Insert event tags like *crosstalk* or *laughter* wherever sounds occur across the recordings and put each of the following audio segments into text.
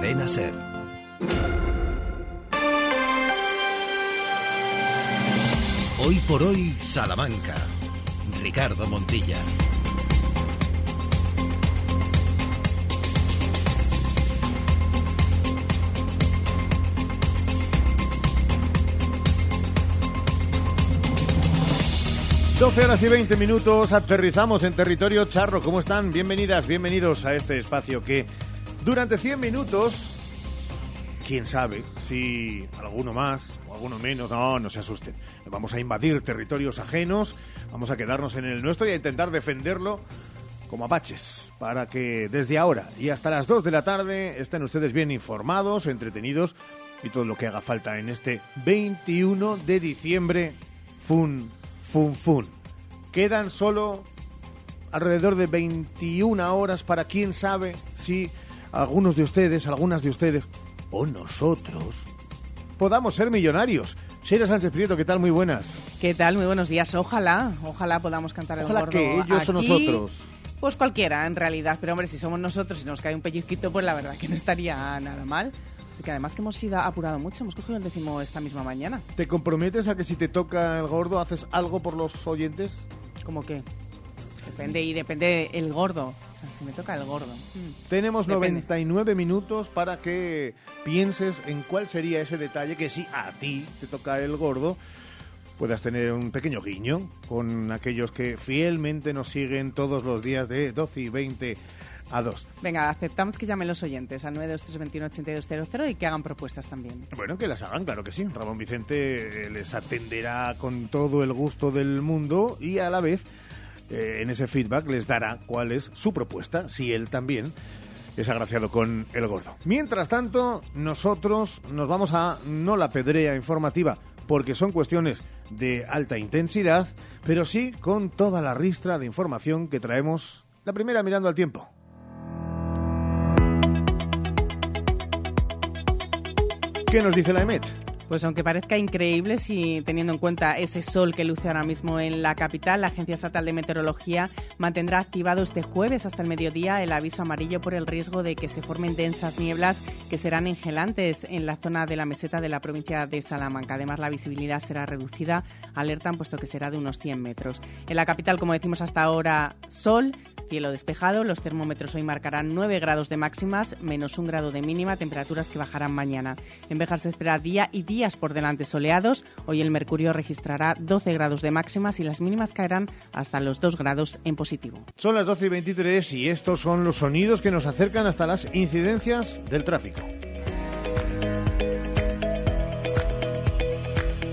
Cadena Ser. Hoy por hoy, Salamanca. Ricardo Montilla. 12 horas y 20 minutos, aterrizamos en territorio charro. ¿Cómo están? Bienvenidas, bienvenidos a este espacio que durante 100 minutos, quién sabe si alguno más o alguno menos, no, no se asusten. Vamos a invadir territorios ajenos, vamos a quedarnos en el nuestro y a intentar defenderlo como apaches, para que desde ahora y hasta las 2 de la tarde estén ustedes bien informados, entretenidos y todo lo que haga falta en este 21 de diciembre. Fun Fun Fun. Quedan solo alrededor de 21 horas para quién sabe si algunos de ustedes, algunas de ustedes o nosotros podamos ser millonarios. Sheila Sánchez Prieto, ¿qué tal? Muy buenas. ¿Qué tal? Muy buenos días. Ojalá, ojalá podamos cantar el ojalá gordo que ellos o nosotros. Pues cualquiera, en realidad. Pero hombre, si somos nosotros y nos cae un pellizquito, pues la verdad que no estaría nada mal que además que hemos ido apurado mucho, hemos cogido el décimo esta misma mañana. ¿Te comprometes a que si te toca el gordo haces algo por los oyentes? ¿Cómo qué? Depende y depende el gordo. O sea, si me toca el gordo. Mm. Tenemos 99 minutos para que pienses en cuál sería ese detalle que si a ti te toca el gordo puedas tener un pequeño guiño con aquellos que fielmente nos siguen todos los días de 12 y 20 a dos. Venga, aceptamos que llamen los oyentes al 923218200 y que hagan propuestas también. Bueno, que las hagan, claro que sí. Ramón Vicente eh, les atenderá con todo el gusto del mundo y a la vez eh, en ese feedback les dará cuál es su propuesta, si él también es agraciado con el gordo. Mientras tanto, nosotros nos vamos a no la pedrea informativa, porque son cuestiones de alta intensidad, pero sí con toda la ristra de información que traemos, la primera mirando al tiempo. ¿Qué nos dice la EMET? Pues aunque parezca increíble, si teniendo en cuenta ese sol que luce ahora mismo en la capital, la Agencia Estatal de Meteorología mantendrá activado este jueves hasta el mediodía el aviso amarillo por el riesgo de que se formen densas nieblas que serán engelantes en la zona de la meseta de la provincia de Salamanca. Además, la visibilidad será reducida, alertan puesto que será de unos 100 metros. En la capital, como decimos hasta ahora, sol, cielo despejado. Los termómetros hoy marcarán 9 grados de máximas, menos un grado de mínima, temperaturas que bajarán mañana. En Bejar se espera día y días por delante soleados. Hoy el mercurio registrará 12 grados de máximas y las mínimas caerán hasta los 2 grados en positivo. Son las 12 y 23 y estos son los sonidos que nos acercan hasta las incidencias del tráfico.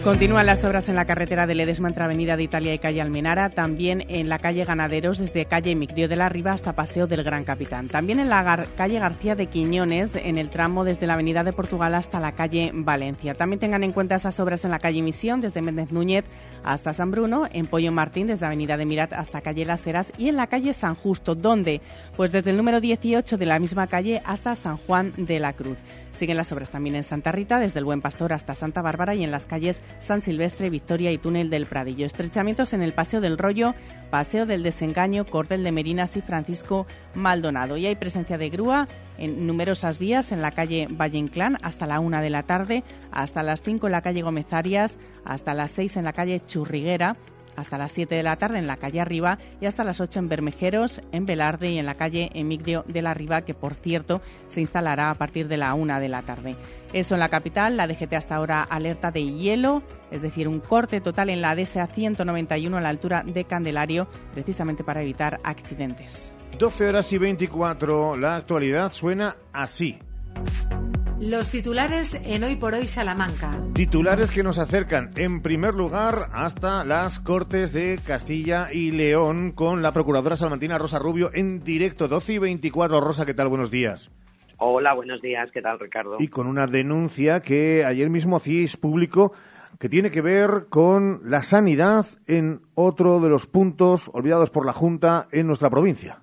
Continúan las obras en la carretera de Ledesma entre Avenida de Italia y calle Almenara, también en la calle Ganaderos desde calle Migdio de la Riva hasta Paseo del Gran Capitán. También en la calle García de Quiñones, en el tramo desde la Avenida de Portugal hasta la calle Valencia. También tengan en cuenta esas obras en la calle Misión desde Méndez Núñez hasta San Bruno, en Pollo Martín desde Avenida de Mirat hasta calle Las Heras y en la calle San Justo, donde pues desde el número 18 de la misma calle hasta San Juan de la Cruz. Siguen las obras también en Santa Rita, desde el Buen Pastor hasta Santa Bárbara y en las calles San Silvestre, Victoria y Túnel del Pradillo. Estrechamientos en el Paseo del Rollo, Paseo del Desengaño, Cordel de Merinas y Francisco Maldonado. Y hay presencia de grúa en numerosas vías en la calle Valle Inclán hasta la una de la tarde, hasta las 5 en la calle Gómez Arias, hasta las 6 en la calle Churriguera hasta las 7 de la tarde en la calle Arriba y hasta las 8 en Bermejeros, en Velarde y en la calle Emigdio de la Riva, que por cierto se instalará a partir de la 1 de la tarde. Eso en la capital, la DGT hasta ahora alerta de hielo, es decir, un corte total en la DSA 191 a la altura de Candelario, precisamente para evitar accidentes. 12 horas y 24, la actualidad suena así. Los titulares en Hoy por Hoy Salamanca. Titulares que nos acercan en primer lugar hasta las Cortes de Castilla y León con la Procuradora Salmantina Rosa Rubio en directo 12 y 24. Rosa, ¿qué tal? Buenos días. Hola, buenos días. ¿Qué tal, Ricardo? Y con una denuncia que ayer mismo hacíais público que tiene que ver con la sanidad en otro de los puntos olvidados por la Junta en nuestra provincia.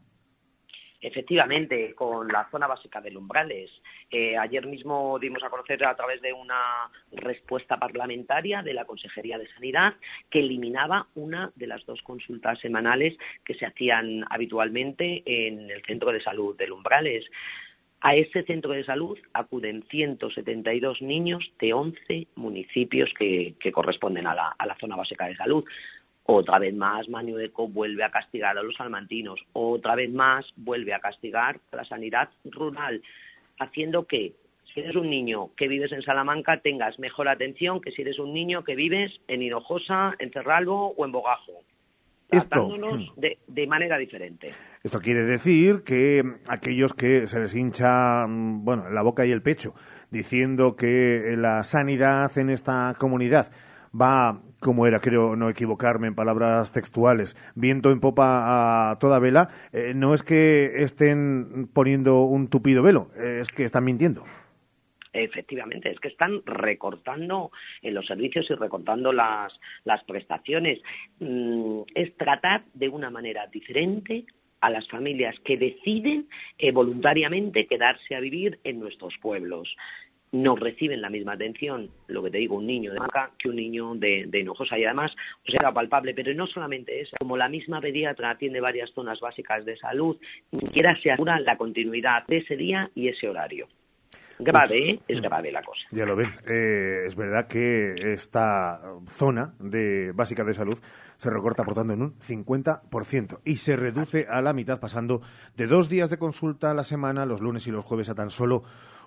Efectivamente, con la zona básica de Umbrales. Eh, ayer mismo dimos a conocer a través de una respuesta parlamentaria de la Consejería de Sanidad que eliminaba una de las dos consultas semanales que se hacían habitualmente en el Centro de Salud de Umbrales. A ese centro de salud acuden 172 niños de 11 municipios que, corresponden a la, zona básica de salud. Otra vez más, Mañueco vuelve a castigar a los salmantinos. Otra vez más, vuelve a castigar a la sanidad rural, haciendo que si eres un niño que vives en Salamanca tengas mejor atención que si eres un niño que vives en Hinojosa, en Cerralbo o en Bogajo. Esto, hmm. de, de, manera diferente. Esto quiere decir que aquellos que se les hincha mm, bueno, la boca y el pecho diciendo que la sanidad en esta comunidad va, como era, creo no equivocarme en palabras textuales, viento en popa a toda vela, eh, no es que estén poniendo un tupido velo, es que están mintiendo. Efectivamente, es que están recortando en los servicios y recortando las, las prestaciones. Mm, es tratar de una manera diferente a las familias que deciden eh, voluntariamente quedarse a vivir en nuestros pueblos. No reciben la misma atención, lo que te digo, un niño de Maca que un niño de, de Hinojosa. Y además, o sea, palpable, pero no solamente eso, como la misma pediatra atiende varias zonas básicas de salud, ni siquiera se asegura la continuidad de ese día y ese horario. Grave, ¿eh? es grave la cosa. Ya lo ven. Eh, es verdad que esta zona de básica de salud se recorta, por tanto, en un 50% y se reduce a la mitad, pasando de dos días de consulta a la semana, los lunes y los jueves, a tan solo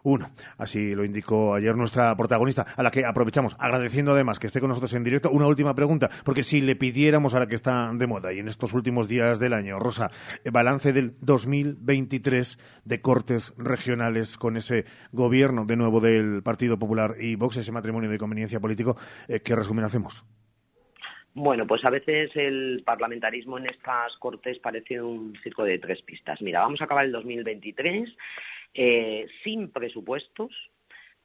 uno. Así lo indicó ayer nuestra protagonista, a la que aprovechamos, agradeciendo además que esté con nosotros en directo. Una última pregunta, porque si le pidiéramos a la que está de moda y en estos últimos días del año, Rosa, eh, balance del 2023 de cortes regionales con ese gobierno de nuevo del Partido Popular y Vox, ese matrimonio de conveniencia político, eh, ¿qué resumen hacemos? Bueno, pues a veces el parlamentarismo en estas cortes parece un circo de tres pistas. Mira, vamos a acabar el 2023 eh, sin presupuestos,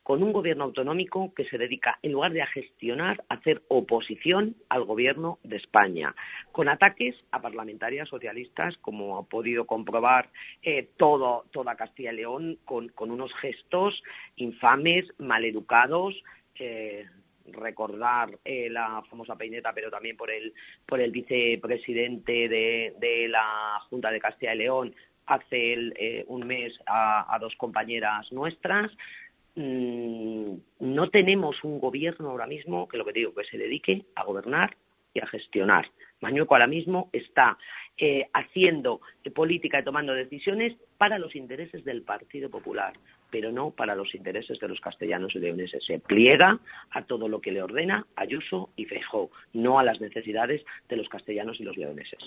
con un gobierno autonómico que se dedica, en lugar de a gestionar, a hacer oposición al gobierno de España, con ataques a parlamentarias socialistas, como ha podido comprobar eh, toda Castilla y León, con, unos gestos infames, maleducados. Eh, recordar la famosa peineta, pero también por el, vicepresidente de, de la Junta de Castilla y León, hace eh, un mes a, dos compañeras nuestras. Mm, no tenemos un gobierno ahora mismo que lo que digo que se dedique a gobernar y a gestionar. Mañueco ahora mismo está eh, haciendo política y tomando decisiones para los intereses del Partido Popular, pero no para los intereses de los castellanos y leoneses. Se pliega a todo lo que le ordena Ayuso y Feijó, no a las necesidades de los castellanos y los leoneses.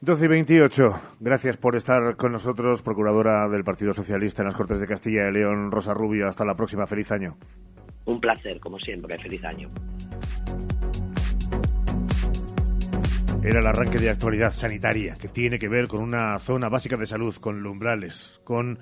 12 y 28. Gracias por estar con nosotros, procuradora del Partido Socialista en las Cortes de Castilla y León, Rosa Rubio. Hasta la próxima. Feliz año. Un placer, como siempre. Feliz año. Era el arranque de actualidad sanitaria que tiene que ver con una zona básica de salud, con lumbrales, con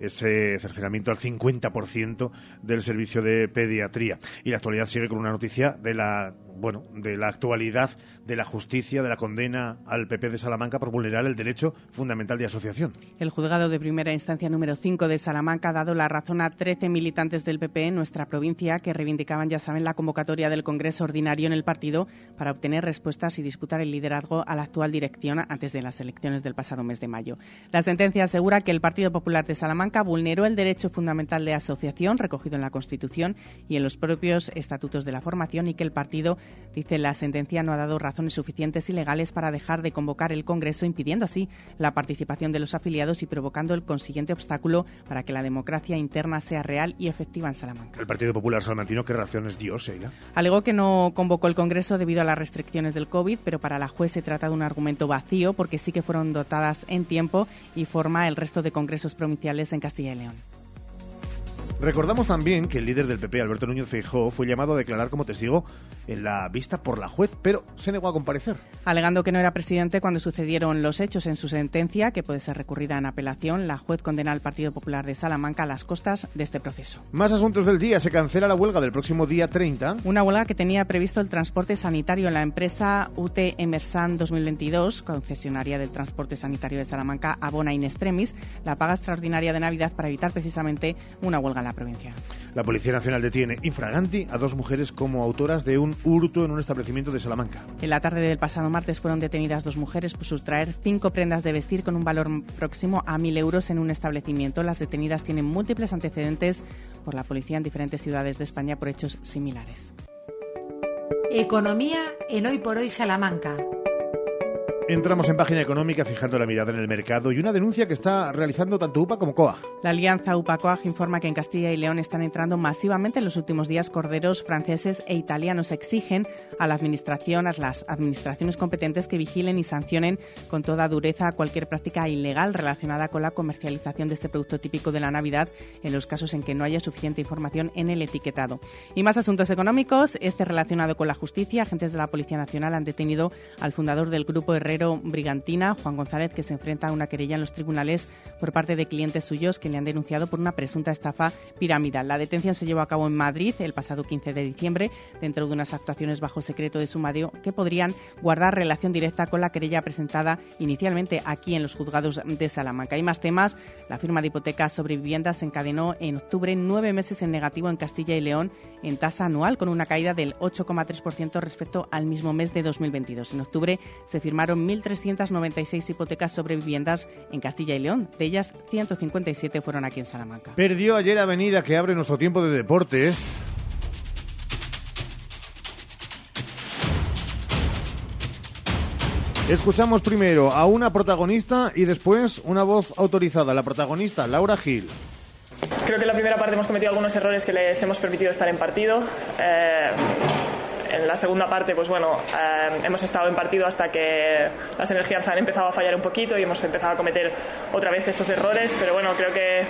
ese cercenamiento al 50% del servicio de pediatría. Y la actualidad sigue con una noticia de la bueno, de la actualidad de la justicia, de la condena al PP de Salamanca por vulnerar el derecho fundamental de asociación. El juzgado de primera instancia número 5 de Salamanca ha dado la razón a 13 militantes del PP en nuestra provincia que reivindicaban, ya saben, la convocatoria del Congreso Ordinario en el partido para obtener respuestas y disputar el liderazgo a la actual dirección antes de las elecciones del pasado mes de mayo. La sentencia asegura que el Partido Popular de Salamanca vulneró el derecho fundamental de asociación recogido en la Constitución y en los propios estatutos de la formación y que el partido Dice la sentencia no ha dado razones suficientes y legales para dejar de convocar el Congreso, impidiendo así la participación de los afiliados y provocando el consiguiente obstáculo para que la democracia interna sea real y efectiva en Salamanca. ¿El Partido Popular Salmantino qué razones dio, Sheila? Alegó que no convocó el Congreso debido a las restricciones del COVID, pero para la juez se trata de un argumento vacío porque sí que fueron dotadas en tiempo y forma el resto de congresos provinciales en Castilla y León. Recordamos también que el líder del PP, Alberto Núñez Feijóo, fue llamado a declarar como testigo en la vista por la juez, pero se negó a comparecer. Alegando que no era presidente cuando sucedieron los hechos en su sentencia, que puede ser recurrida en apelación, la juez condena al Partido Popular de Salamanca a las costas de este proceso. Más asuntos del día. Se cancela la huelga del próximo día 30. Una huelga que tenía previsto el transporte sanitario en la empresa UT Emersan 2022, concesionaria del transporte sanitario de Salamanca, abona in extremis la paga extraordinaria de Navidad para evitar precisamente una huelga la provincia. La Policía Nacional detiene infraganti a dos mujeres como autoras de un hurto en un establecimiento de Salamanca. En la tarde del pasado martes fueron detenidas dos mujeres por sustraer cinco prendas de vestir con un valor próximo a mil euros en un establecimiento. Las detenidas tienen múltiples antecedentes por la policía en diferentes ciudades de España por hechos similares. Economía en Hoy por Hoy Salamanca. Entramos en página económica fijando la mirada en el mercado y una denuncia que está realizando tanto UPA como COAG. La alianza UPA-COAG informa que en Castilla y León están entrando masivamente en los últimos días corderos franceses e italianos. Exigen a la administración, a las administraciones competentes que vigilen y sancionen con toda dureza cualquier práctica ilegal relacionada con la comercialización de este producto típico de la Navidad en los casos en que no haya suficiente información en el etiquetado. Y más asuntos económicos, este relacionado con la justicia. Agentes de la Policía Nacional han detenido al fundador del grupo Brigantina, Juan González, que se enfrenta a una querella en los tribunales por parte de clientes suyos que le han denunciado por una presunta estafa piramidal. La detención se llevó a cabo en Madrid el pasado 15 de diciembre, dentro de unas actuaciones bajo secreto de sumario que podrían guardar relación directa con la querella presentada inicialmente aquí en los juzgados de Salamanca. Hay más temas. La firma de hipotecas sobre viviendas encadenó en octubre nueve meses en negativo en Castilla y León en tasa anual, con una caída del 8,3% respecto al mismo mes de 2022. En octubre se firmaron 1.396 hipotecas sobre viviendas en Castilla y León. De ellas, 157 fueron aquí en Salamanca. Perdió ayer Avenida, que abre nuestro tiempo de deportes. Escuchamos primero a una protagonista y después una voz autorizada. La protagonista, Laura Gil. Creo que en la primera parte hemos cometido algunos errores que les hemos permitido estar en partido. Eh, en la segunda parte, pues bueno, eh, hemos estado en partido hasta que las energías han empezado a fallar un poquito y hemos empezado a cometer otra vez esos errores, pero bueno, creo que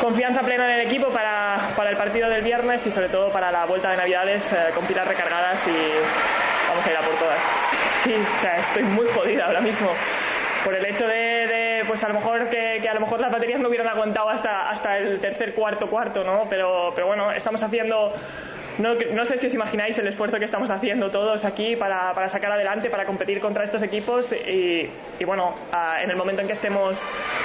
confianza plena en el equipo para, para el partido del viernes y sobre todo para la vuelta de Navidades eh, con pilas recargadas y vamos a ir a por todas. Sí, o sea, estoy muy jodida ahora mismo por el hecho de, pues a lo mejor que, que, a lo mejor las baterías no hubieran aguantado hasta, hasta el tercer, cuarto, cuarto, ¿no? Pero, pero bueno, estamos haciendo no, no, sé si os imagináis el esfuerzo que estamos haciendo todos aquí para, para sacar adelante, para competir contra estos equipos y, y bueno, a, en el momento en que estemos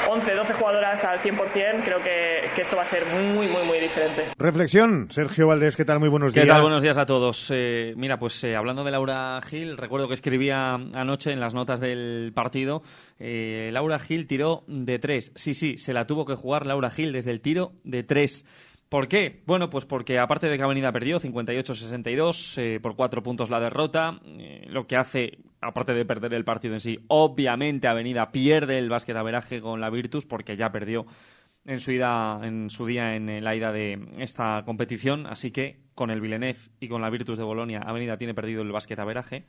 11, 12 jugadoras al 100%, creo que, que, esto va a ser muy, muy, muy diferente. Reflexión, Sergio Valdés, ¿qué tal? Muy buenos días. ¿Qué tal? Buenos días a todos. Eh, mira, pues eh, hablando de Laura Gil, recuerdo que escribía anoche en las notas del partido, eh, Laura Gil tiró de tres. Sí, sí, se la tuvo que jugar Laura Gil desde el tiro de tres. ¿Por qué? Bueno, pues porque aparte de que Avenida perdió 58-62 eh, por cuatro puntos la derrota, eh, lo que hace, aparte de perder el partido en sí, obviamente Avenida pierde el básquet averaje con la Virtus porque ya perdió en su, ida, en su día en la ida de esta competición, así que con el Villeneuve y con la Virtus de Bolonia, Avenida tiene perdido el básquet averaje.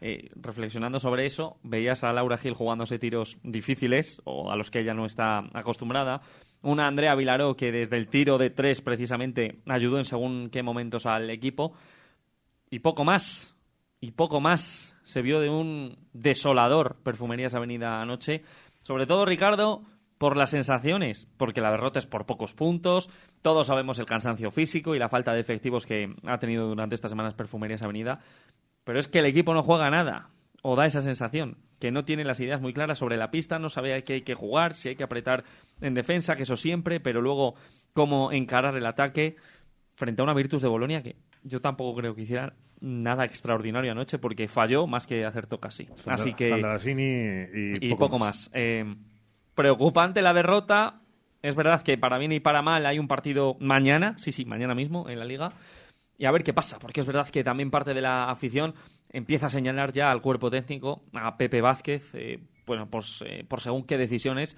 Eh, reflexionando sobre eso, veías a Laura Gil jugándose tiros difíciles o a los que ella no está acostumbrada. Una Andrea Vilaró que desde el tiro de tres precisamente ayudó en según qué momentos al equipo. Y poco más. Y poco más. Se vio de un desolador Perfumerías Avenida anoche. Sobre todo, Ricardo, por las sensaciones, porque la derrota es por pocos puntos, todos sabemos el cansancio físico y la falta de efectivos que ha tenido durante estas semanas Perfumerías Avenida, pero es que el equipo no juega nada, o da esa sensación, que no tiene las ideas muy claras sobre la pista, no sabe qué hay que jugar, si hay que apretar en defensa, que eso siempre, pero luego cómo encarar el ataque frente a una Virtus de Bolonia que yo tampoco creo que hiciera nada extraordinario anoche porque falló más que acertó casi. Sandra, Así que y, y, poco, poco más. más. Eh, preocupante la derrota. Es verdad que para bien y para mal hay un partido mañana, sí, sí, mañana mismo en la liga y a ver qué pasa, porque es verdad que también parte de la afición empieza a señalar ya al cuerpo técnico, a Pepe Vázquez, eh, bueno, pues, eh, por según qué decisiones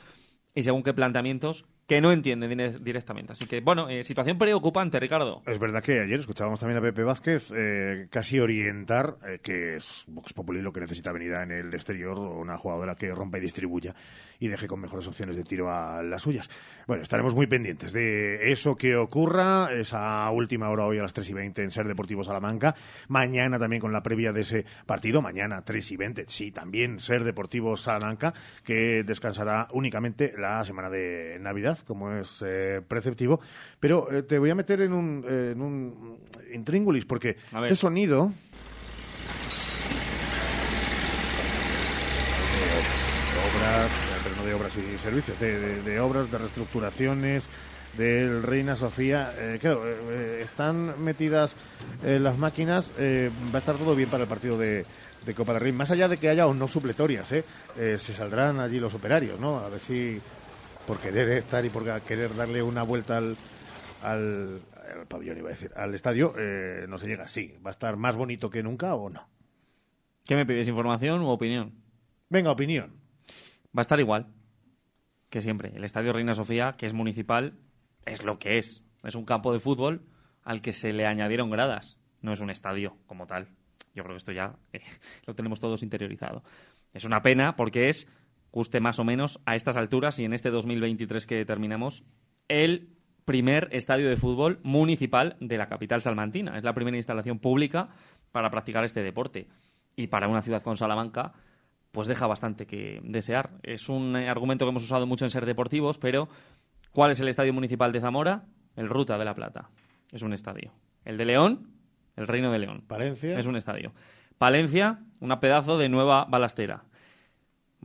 y según qué planteamientos que no entienden directamente. Así que, bueno, eh, situación preocupante, Ricardo. Es verdad que ayer escuchábamos también a Pepe Vázquez eh, casi orientar eh, que es Vox Populi lo que necesita venida en el exterior, una jugadora que rompa y distribuya y deje con mejores opciones de tiro a las suyas. Bueno, estaremos muy pendientes de eso que ocurra, esa última hora hoy a las 3 y 20 en Ser Deportivo Salamanca. Mañana también con la previa de ese partido, mañana 3 y 20, sí, también Ser Deportivo Salamanca, que descansará únicamente la semana de Navidad como es eh, preceptivo, pero eh, te voy a meter en un, eh, en un intríngulis, porque este sonido... Obras, pero no de obras y servicios, de, de, de obras, de reestructuraciones, del Reina Sofía. Eh, claro, eh, están metidas eh, las máquinas, va a estar todo bien para el partido de, de Copa del Rey. Más allá de que haya o no supletorias, se saldrán allí los operarios, ¿no? A ver si por querer estar y por querer darle una vuelta al, al, al pabellón, iba a decir, al estadio, eh, no se llega así. ¿Va a estar más bonito que nunca o no? ¿Qué me pides, información u opinión? Venga, opinión. Va a estar igual que siempre. El Estadio Reina Sofía, que es municipal, es lo que es. Es un campo de fútbol al que se le añadieron gradas. No es un estadio como tal. Yo creo que esto ya eh, *laughs* lo tenemos todos interiorizado. Es una pena porque es, guste más o menos, a estas alturas y en este 2023 que terminamos, el primer estadio de fútbol municipal de la capital salmantina. Es la primera instalación pública para practicar este deporte. Y para una ciudad con Salamanca, pues deja bastante que desear. Es un argumento que hemos usado mucho en Ser Deportivos, pero ¿cuál es el estadio municipal de Zamora? El Ruta de la Plata. Es un estadio. El de León, el Reino de León. Palencia. Es un estadio. Palencia, una pedazo de nueva balastera.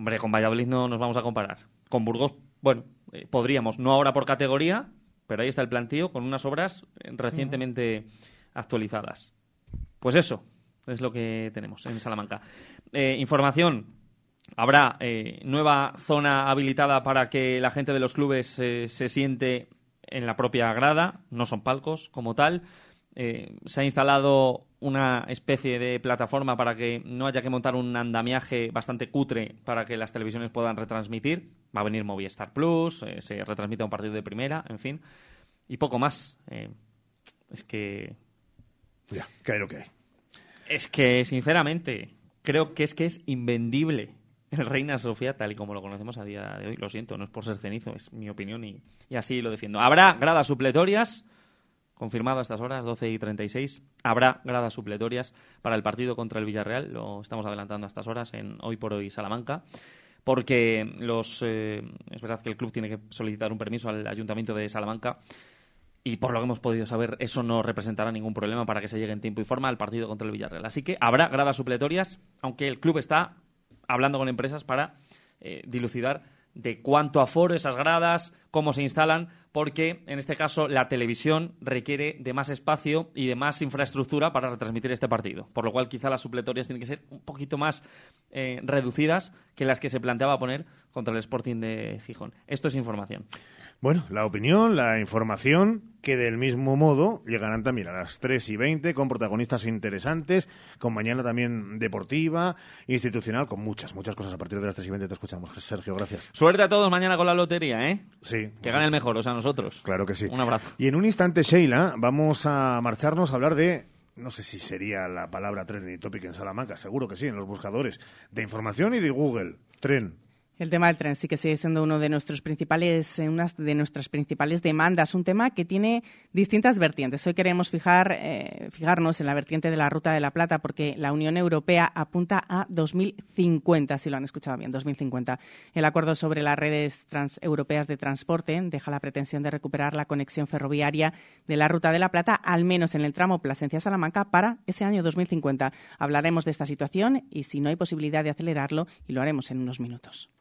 Hombre, con Valladolid no nos vamos a comparar. Con Burgos, bueno, eh, podríamos, no ahora por categoría, pero ahí está el plantío con unas obras recientemente actualizadas. Pues eso es lo que tenemos en Salamanca. Eh, información. Habrá eh, nueva zona habilitada para que la gente de los clubes se siente en la propia grada, no son palcos como tal. Se ha instalado una especie de plataforma para que no haya que montar un andamiaje bastante cutre para que las televisiones puedan retransmitir. Va a venir Movistar Plus, eh, se retransmite un partido de primera, en fin. Y poco más. Eh, es que Ya, que hay lo que hay. es que, sinceramente, creo que es que es invendible el Reina Sofía tal y como lo conocemos a día de hoy. Lo siento, no es por ser cenizo, es mi opinión y, y así lo defiendo. Habrá gradas supletorias, confirmado a estas horas, 12 y 36. Habrá gradas supletorias para el partido contra el Villarreal, lo estamos adelantando a estas horas en Hoy por Hoy Salamanca. Porque los, eh, es verdad que el club tiene que solicitar un permiso al Ayuntamiento de Salamanca y por lo que hemos podido saber, eso no representará ningún problema para que se llegue en tiempo y forma al partido contra el Villarreal. Así que habrá gradas supletorias, aunque el club está hablando con empresas para eh, dilucidar de cuánto aforo esas gradas, cómo se instalan, porque en este caso la televisión requiere de más espacio y de más infraestructura para retransmitir este partido. Por lo cual quizá las supletorias tienen que ser un poquito más eh, reducidas que las que se planteaba poner contra el Sporting de Gijón. Esto es información. Bueno, la opinión, la información, que del mismo modo llegarán también a las 3 y 20 con protagonistas interesantes, con mañana también deportiva, institucional, con muchas, muchas cosas. A partir de las 3 y 20 te escuchamos. Sergio, gracias. Suerte a todos mañana con la lotería, ¿eh? Sí. Que gane el mejor, o sea, nosotros. Claro que sí. Un abrazo. Y en un instante, Sheila, vamos a marcharnos a hablar de, no sé si sería la palabra trending topic en Salamanca, seguro que sí, en los buscadores de información y de Google. Tren. El tema del tren sí que sigue siendo uno de nuestros principales, eh, una de nuestras principales demandas, un tema que tiene distintas vertientes. Hoy queremos eh, fijarnos en la vertiente de la Ruta de la Plata porque la Unión Europea apunta a 2050, si lo han escuchado bien, 2050. El acuerdo sobre las redes transeuropeas de transporte deja la pretensión de recuperar la conexión ferroviaria de la Ruta de la Plata, al menos en el tramo Plasencia-Salamanca, para ese año 2050. Hablaremos de esta situación y si no hay posibilidad de acelerarlo, y lo haremos en unos minutos.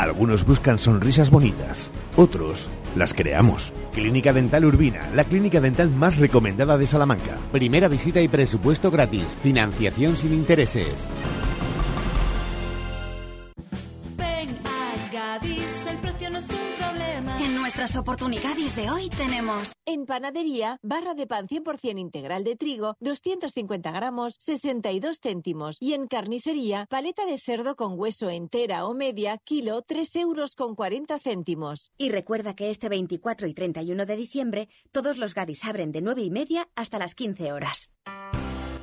Algunos buscan sonrisas bonitas, otros las creamos. Clínica Dental Urbina, la clínica dental más recomendada de Salamanca. Primera visita y presupuesto gratis. Financiación sin intereses. Ven a Gadis, nuestras oportunidades de hoy tenemos En panadería, barra de pan 100% integral de trigo, 250 gramos, 62 céntimos. Y en carnicería, paleta de cerdo con hueso entera o media, kilo, 3 euros con 40 céntimos. Y recuerda que este 24 y 31 de diciembre todos los Gadis abren de 9 y media hasta las 15 horas.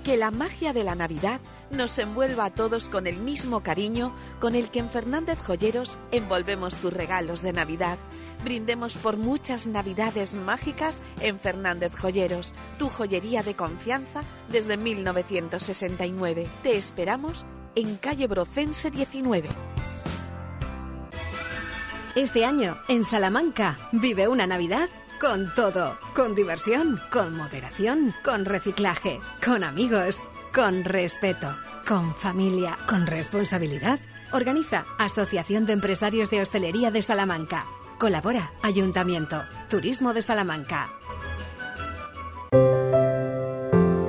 Que la magia de la Navidad nos envuelva a todos con el mismo cariño con el que en Fernández Joyeros envolvemos tus regalos de Navidad. Brindemos por muchas Navidades mágicas en Fernández Joyeros, tu joyería de confianza desde 1969. Te esperamos en calle Brocense 19. Este año, en Salamanca, vive una Navidad con todo, con diversión, con moderación, con reciclaje, con amigos, con respeto, con familia, con responsabilidad. Organiza Asociación de Empresarios de Hostelería de Salamanca. Colabora Ayuntamiento, Turismo de Salamanca.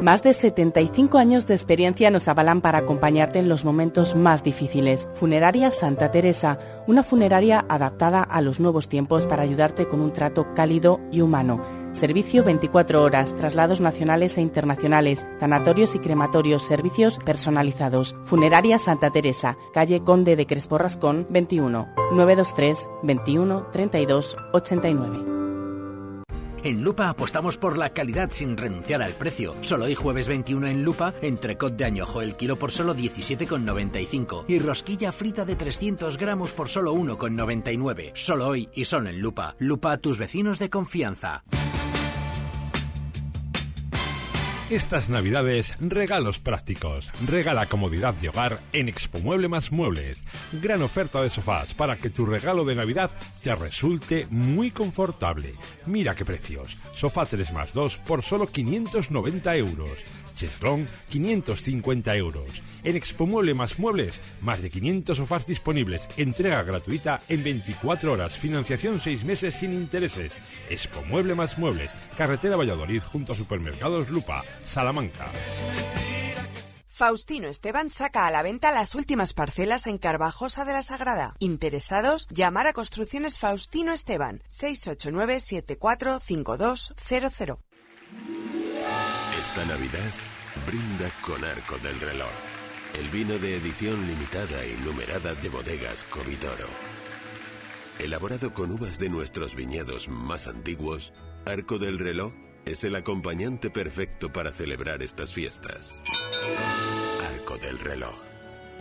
Más de 75 años de experiencia nos avalan para acompañarte en los momentos más difíciles. Funeraria Santa Teresa, una funeraria adaptada a los nuevos tiempos para ayudarte con un trato cálido y humano. Servicio 24 horas, traslados nacionales e internacionales, tanatorios y crematorios, servicios personalizados. Funeraria Santa Teresa, calle Conde de Crespo Rascón 21, 923 21 32 89. En Lupa apostamos por la calidad sin renunciar al precio. Solo hoy jueves 21 en Lupa, entrecot de añojo el kilo por solo 17,95 y rosquilla frita de 300 gramos por solo 1,99. Solo hoy y solo en Lupa. Lupa a tus vecinos de confianza. Estas navidades, regalos prácticos. Regala comodidad de hogar en Expo Mueble más Muebles. Gran oferta de sofás para que tu regalo de Navidad te resulte muy confortable. Mira qué precios. Sofá 3 más 2 por solo 590 euros. Cheslong 550 euros. En Expo Mueble más Muebles, más de 500 sofás disponibles. Entrega gratuita en 24 horas. Financiación 6 meses sin intereses. Expo Mueble más Muebles. Carretera Valladolid junto a Supermercados Lupa. Salamanca. Faustino Esteban saca a la venta las últimas parcelas en Carvajosa de la Sagrada. Interesados, llamar a Construcciones Faustino Esteban 689 745200. Esta Navidad brinda con Arco del Reloj, el vino de edición limitada y numerada de bodegas Comitoro. Elaborado con uvas de nuestros viñedos más antiguos, Arco del Reloj es el acompañante perfecto para celebrar estas fiestas. Arco del Reloj,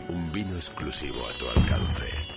un vino exclusivo a tu alcance.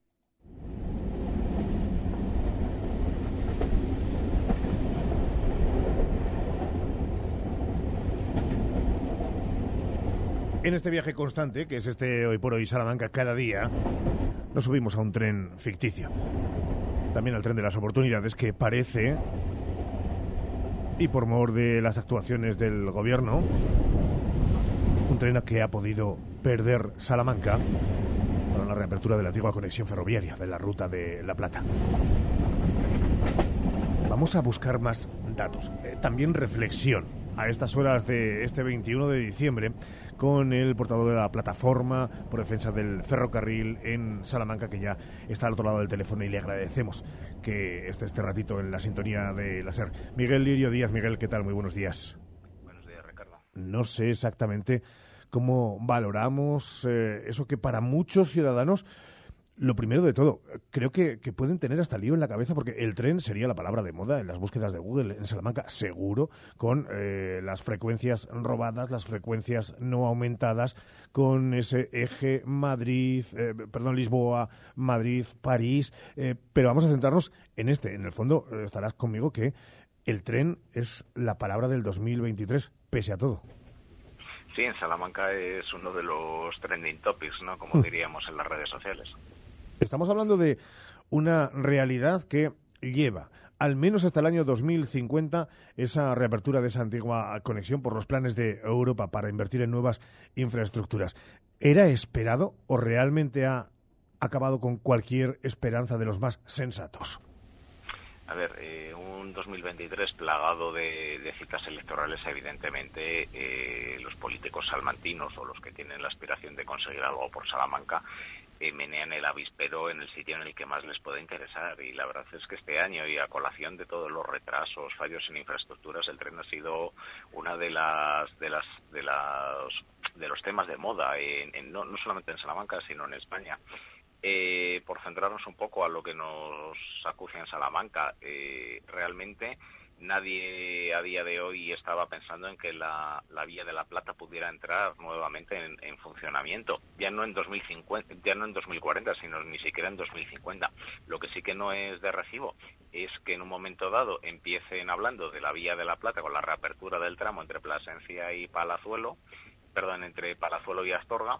En este viaje constante, que es este hoy por hoy Salamanca cada día, nos subimos a un tren ficticio. También al tren de las oportunidades que parece, y por mor de las actuaciones del gobierno, un tren que ha podido perder Salamanca para la reapertura de la antigua conexión ferroviaria de la ruta de La Plata. Vamos a buscar más datos, eh, también reflexión a estas horas de este 21 de diciembre con el portador de la plataforma por defensa del ferrocarril en Salamanca, que ya está al otro lado del teléfono y le agradecemos que esté este ratito en la sintonía de la SER. Miguel Lirio Díaz, Miguel, ¿qué tal? Muy buenos días. Buenos días, Ricardo. No sé exactamente cómo valoramos eh, eso que para muchos ciudadanos lo primero de todo, creo que, pueden tener hasta lío en la cabeza porque el tren sería la palabra de moda en las búsquedas de Google en Salamanca, seguro, con eh, las frecuencias robadas, las frecuencias no aumentadas, con ese eje Madrid, eh, perdón, Lisboa, Madrid, París. Eh, pero vamos a centrarnos en este. En el fondo, estarás conmigo que el tren es la palabra del 2023, pese a todo. Sí, en Salamanca es uno de los trending topics, ¿no? Como diríamos en las redes sociales. Estamos hablando de una realidad que lleva al menos hasta el año 2050 esa reapertura de esa antigua conexión por los planes de Europa para invertir en nuevas infraestructuras. ¿Era esperado o realmente ha acabado con cualquier esperanza de los más sensatos? A ver, eh, un 2023 plagado de, citas electorales, evidentemente eh, los políticos salmantinos o los que tienen la aspiración de conseguir algo por Salamanca eh, menean el avispero en el sitio en el que más les puede interesar. Y la verdad es que este año, y a colación de todos los retrasos, fallos en infraestructuras, el tren ha sido una de las de las de las de los temas de moda, en, no, no solamente en Salamanca, sino en España. Eh, por centrarnos un poco a lo que nos acucia en Salamanca, eh, realmente nadie a día de hoy estaba pensando en que la, vía de la Plata pudiera entrar nuevamente en, funcionamiento, ya no en 2050, ya no en 2040, sino ni siquiera en 2050. Lo que sí que no es de recibo es que en un momento dado empiecen hablando de la vía de la Plata con la reapertura del tramo entre Plasencia y Palazuelo, perdón, entre Palazuelo y Astorga,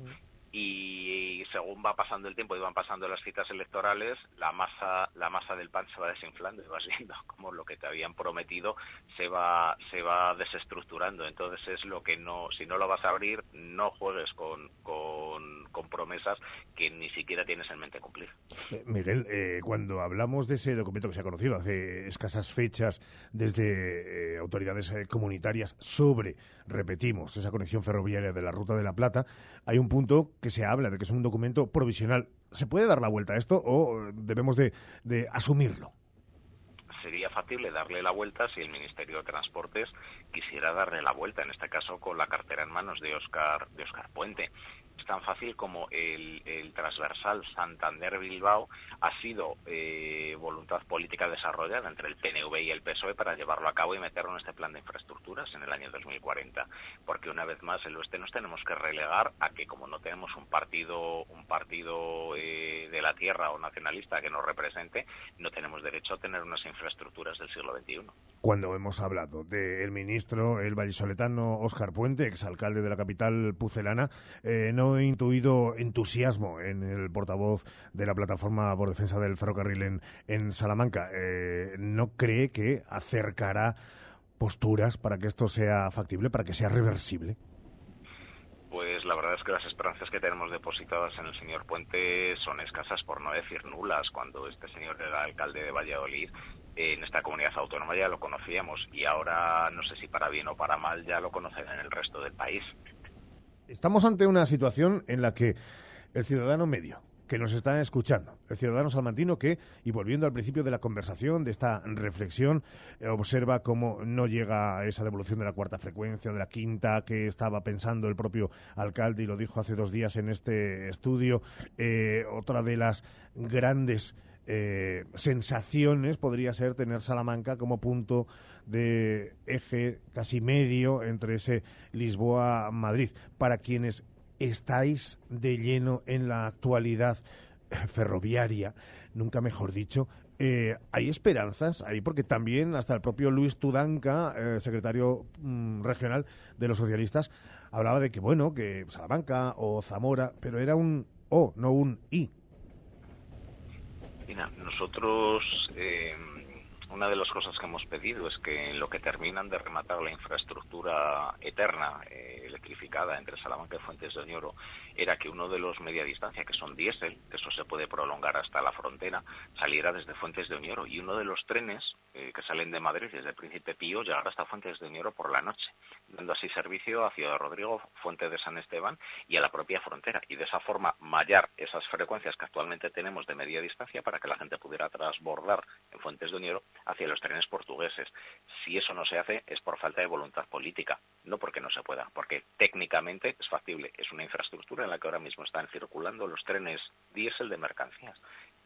y según va pasando el tiempo y van pasando las citas electorales, la masa, la masa del pan se va desinflando y vas *laughs* viendo como lo que te habían prometido se va, se va desestructurando. Entonces es lo que no, si no lo vas a abrir, no juegues con, con, promesas que ni siquiera tienes en mente cumplir. Eh, Miguel, eh, cuando hablamos de ese documento que se ha conocido hace escasas fechas desde eh, autoridades comunitarias sobre, repetimos, esa conexión ferroviaria de la Ruta de la Plata, hay un punto que se habla de que es un documento provisional. ¿Se puede dar la vuelta a esto o debemos de, asumirlo? sería factible darle la vuelta si el Ministerio de Transportes quisiera darle la vuelta, en este caso con la cartera en manos de Oscar, de Oscar Puente tan fácil como el, transversal Santander-Bilbao ha sido eh, voluntad política desarrollada entre el PNV y el PSOE para llevarlo a cabo y meterlo en este plan de infraestructuras en el año 2040. Porque una vez más, el oeste nos tenemos que relegar a que como no tenemos un partido, un partido eh, de la tierra o nacionalista que nos represente, no tenemos derecho a tener unas infraestructuras del siglo XXI. Cuando hemos hablado del ministro, el vallisoletano Óscar Puente, exalcalde de la capital pucelana, eh, no he intuido entusiasmo en el portavoz de la plataforma por defensa del ferrocarril en, Salamanca. Eh, ¿No cree que acercará posturas para que esto sea factible, para que sea reversible? Pues la verdad es que las esperanzas que tenemos depositadas en el señor Puente son escasas, por no decir nulas. Cuando este señor era alcalde de Valladolid, en esta comunidad autónoma ya lo conocíamos y ahora no sé si para bien o para mal ya lo conocen en el resto del país. Estamos ante una situación en la que el ciudadano medio, que nos está escuchando, el ciudadano salmantino que, y volviendo al principio de la conversación, de esta reflexión, eh, observa cómo no llega esa devolución de la cuarta frecuencia, de la quinta, que estaba pensando el propio alcalde y lo dijo hace dos días en este estudio. Eh, otra de las grandes eh, sensaciones podría ser tener Salamanca como punto de eje casi medio entre ese Lisboa-Madrid. Para quienes estáis de lleno en la actualidad ferroviaria, nunca mejor dicho, eh, ¿Hay esperanzas ahí? Porque también hasta el propio Luis Tudanca, eh, secretario mm, regional de los socialistas, hablaba de que, bueno, que Salamanca o Zamora, pero era un O, no un I. Nosotros eh, una de las cosas que hemos pedido es que en lo que terminan de rematar la infraestructura eterna eh, electrificada entre Salamanca y Fuentes de Oñoro era que uno de los media distancia que son diésel, que eso se puede prolongar hasta la frontera, saliera desde Fuentes de Oñoro y uno de los trenes eh, que salen de Madrid desde Príncipe Pío llegara hasta Fuentes de Oñoro por la noche dando así servicio a Ciudad Rodrigo, Fuente de San Esteban y a la propia frontera. Y de esa forma mallar esas frecuencias que actualmente tenemos de media distancia para que la gente pudiera transbordar en Fuentes de Unión hacia los trenes portugueses. Si eso no se hace es por falta de voluntad política, no porque no se pueda, porque técnicamente es factible. Es una infraestructura la que ahora mismo están circulando los trenes diésel de mercancías.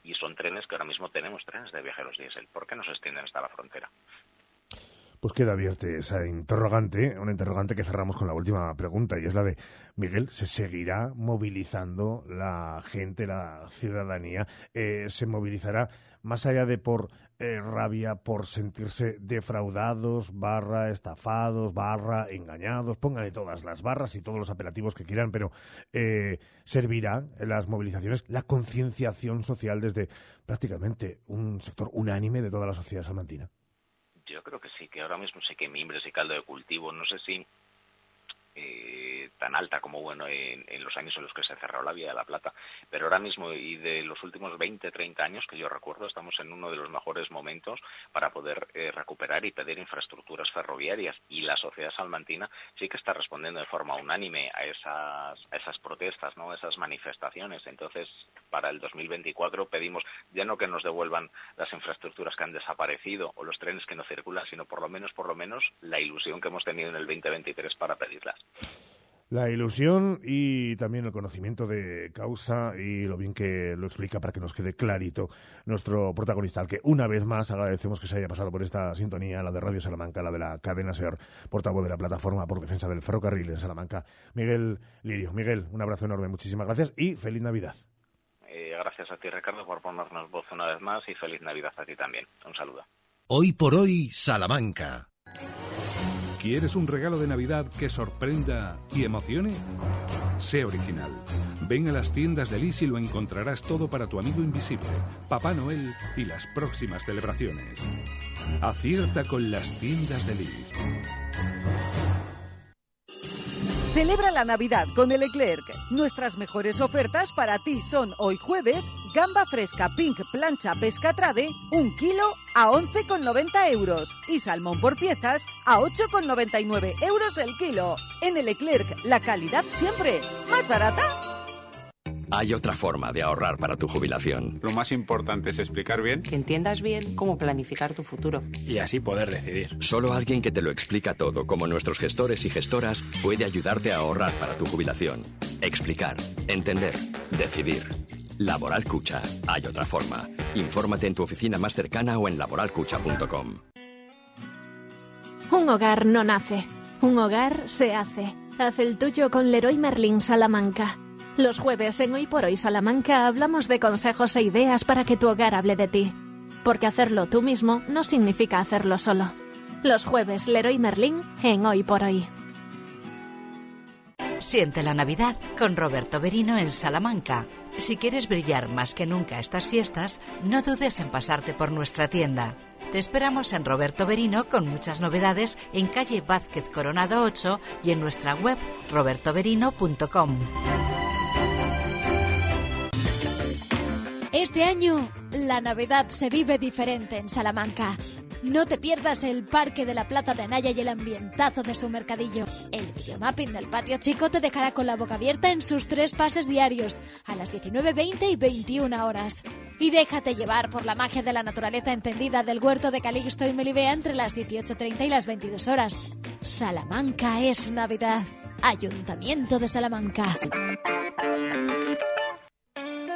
Y son trenes que ahora mismo tenemos trenes de viajeros diésel. ¿Por qué no se extienden hasta la frontera? pues queda abierta esa interrogante, una interrogante que cerramos con la última pregunta y es la de Miguel, ¿se seguirá movilizando la gente, la ciudadanía? Eh, ¿Se movilizará más allá de por eh, rabia, por sentirse defraudados, barra, estafados, barra, engañados? Pónganle todas las barras y todos los apelativos que quieran, pero eh, ¿servirá las movilizaciones, la concienciación social desde prácticamente un sector unánime de toda la sociedad salmantina? Yo creo que sí, que ahora mismo sé que mimbres y caldo de cultivo, no sé si eh, tan alta como bueno en, los años en los que se cerró la Vía de la Plata. Pero ahora mismo y de los últimos 20, 30 años que yo recuerdo, estamos en uno de los mejores momentos para poder eh, recuperar y pedir infraestructuras ferroviarias. Y la sociedad salmantina sí que está respondiendo de forma unánime a esas, a esas protestas, ¿no? a esas manifestaciones. Entonces, para el 2024 pedimos ya no que nos devuelvan las infraestructuras que han desaparecido o los trenes que no circulan, sino por lo menos, por lo menos, la ilusión que hemos tenido en el 2023 para pedirlas. La ilusión y también el conocimiento de causa y lo bien que lo explica para que nos quede clarito nuestro protagonista, al que una vez más agradecemos que se haya pasado por esta sintonía, la de Radio Salamanca, la de la cadena SER, portavoz de la plataforma por defensa del ferrocarril en Salamanca, Miguel Lirio. Miguel, un abrazo enorme, muchísimas gracias y feliz Navidad. Eh, gracias a ti, Ricardo, por ponernos voz una vez más y feliz Navidad a ti también. Un saludo. Hoy por hoy, Salamanca. ¿Quieres un regalo de Navidad que sorprenda y emocione? Sé original. Ven a las tiendas de Lis y lo encontrarás todo para tu amigo invisible, Papá Noel y las próximas celebraciones. Acierta con las tiendas de Lis. Celebra la Navidad con el Eclerc. Nuestras mejores ofertas para ti son hoy jueves, gamba fresca pink plancha pescatrade, un kilo a 11,90 euros y salmón por piezas a 8,99 euros el kilo. En el Eclerc, la calidad siempre. ¿Más barata? Hay otra forma de ahorrar para tu jubilación. Lo más importante es explicar bien. Que entiendas bien cómo planificar tu futuro. Y así poder decidir. Solo alguien que te lo explica todo, como nuestros gestores y gestoras, puede ayudarte a ahorrar para tu jubilación. Explicar, entender, decidir. Laboral Cucha. Hay otra forma. Infórmate en tu oficina más cercana o en laboralcucha.com. Un hogar no nace. Un hogar se hace. Haz el tuyo con Leroy Merlin Salamanca. Los jueves en Hoy por Hoy Salamanca hablamos de consejos e ideas para que tu hogar hable de ti. Porque hacerlo tú mismo no significa hacerlo solo. Los jueves Leroy Merlin en Hoy por Hoy. Siente la Navidad con Roberto Berino en Salamanca. Si quieres brillar más que nunca estas fiestas, no dudes en pasarte por nuestra tienda. Te esperamos en Roberto Berino con muchas novedades en calle Vázquez Coronado 8 y en nuestra web robertoberino.com. Este año, la Navidad se vive diferente en Salamanca. No te pierdas el Parque de la Plaza de Anaya y el ambientazo de su mercadillo. El videomapping del patio chico te dejará con la boca abierta en sus tres pases diarios, a las 19.20 y 21 horas. Y déjate llevar por la magia de la naturaleza encendida del huerto de Calixto y Melibea entre las 18.30 y las 22 horas. Salamanca es Navidad. Ayuntamiento de Salamanca.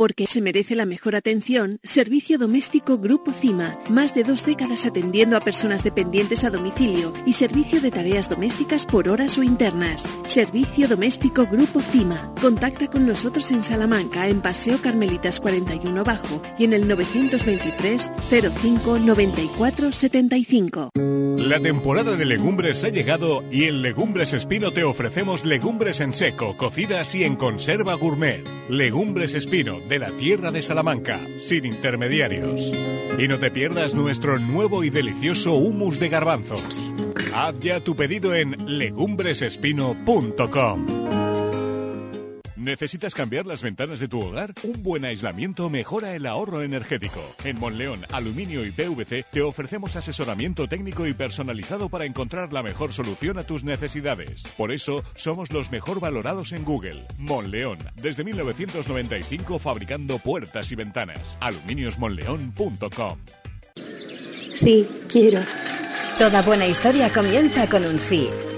Porque se merece la mejor atención, Servicio Doméstico Grupo CIMA. Más de dos décadas atendiendo a personas dependientes a domicilio y servicio de tareas domésticas por horas o internas. Servicio Doméstico Grupo CIMA. Contacta con nosotros en Salamanca, en Paseo Carmelitas 41 Bajo y en el 923 05 94 75. La temporada de legumbres ha llegado y en Legumbres Espino te ofrecemos legumbres en seco, cocidas y en conserva gourmet. Legumbres Espino de la tierra de Salamanca, sin intermediarios. Y no te pierdas nuestro nuevo y delicioso humus de garbanzos. Haz ya tu pedido en legumbresespino.com. ¿Necesitas cambiar las ventanas de tu hogar? Un buen aislamiento mejora el ahorro energético. En Monleón, Aluminio y PVC te ofrecemos asesoramiento técnico y personalizado para encontrar la mejor solución a tus necesidades. Por eso, somos los mejor valorados en Google. Monleón, desde 1995 fabricando puertas y ventanas. aluminiosmonleón.com. Sí, quiero. Toda buena historia comienza con un sí.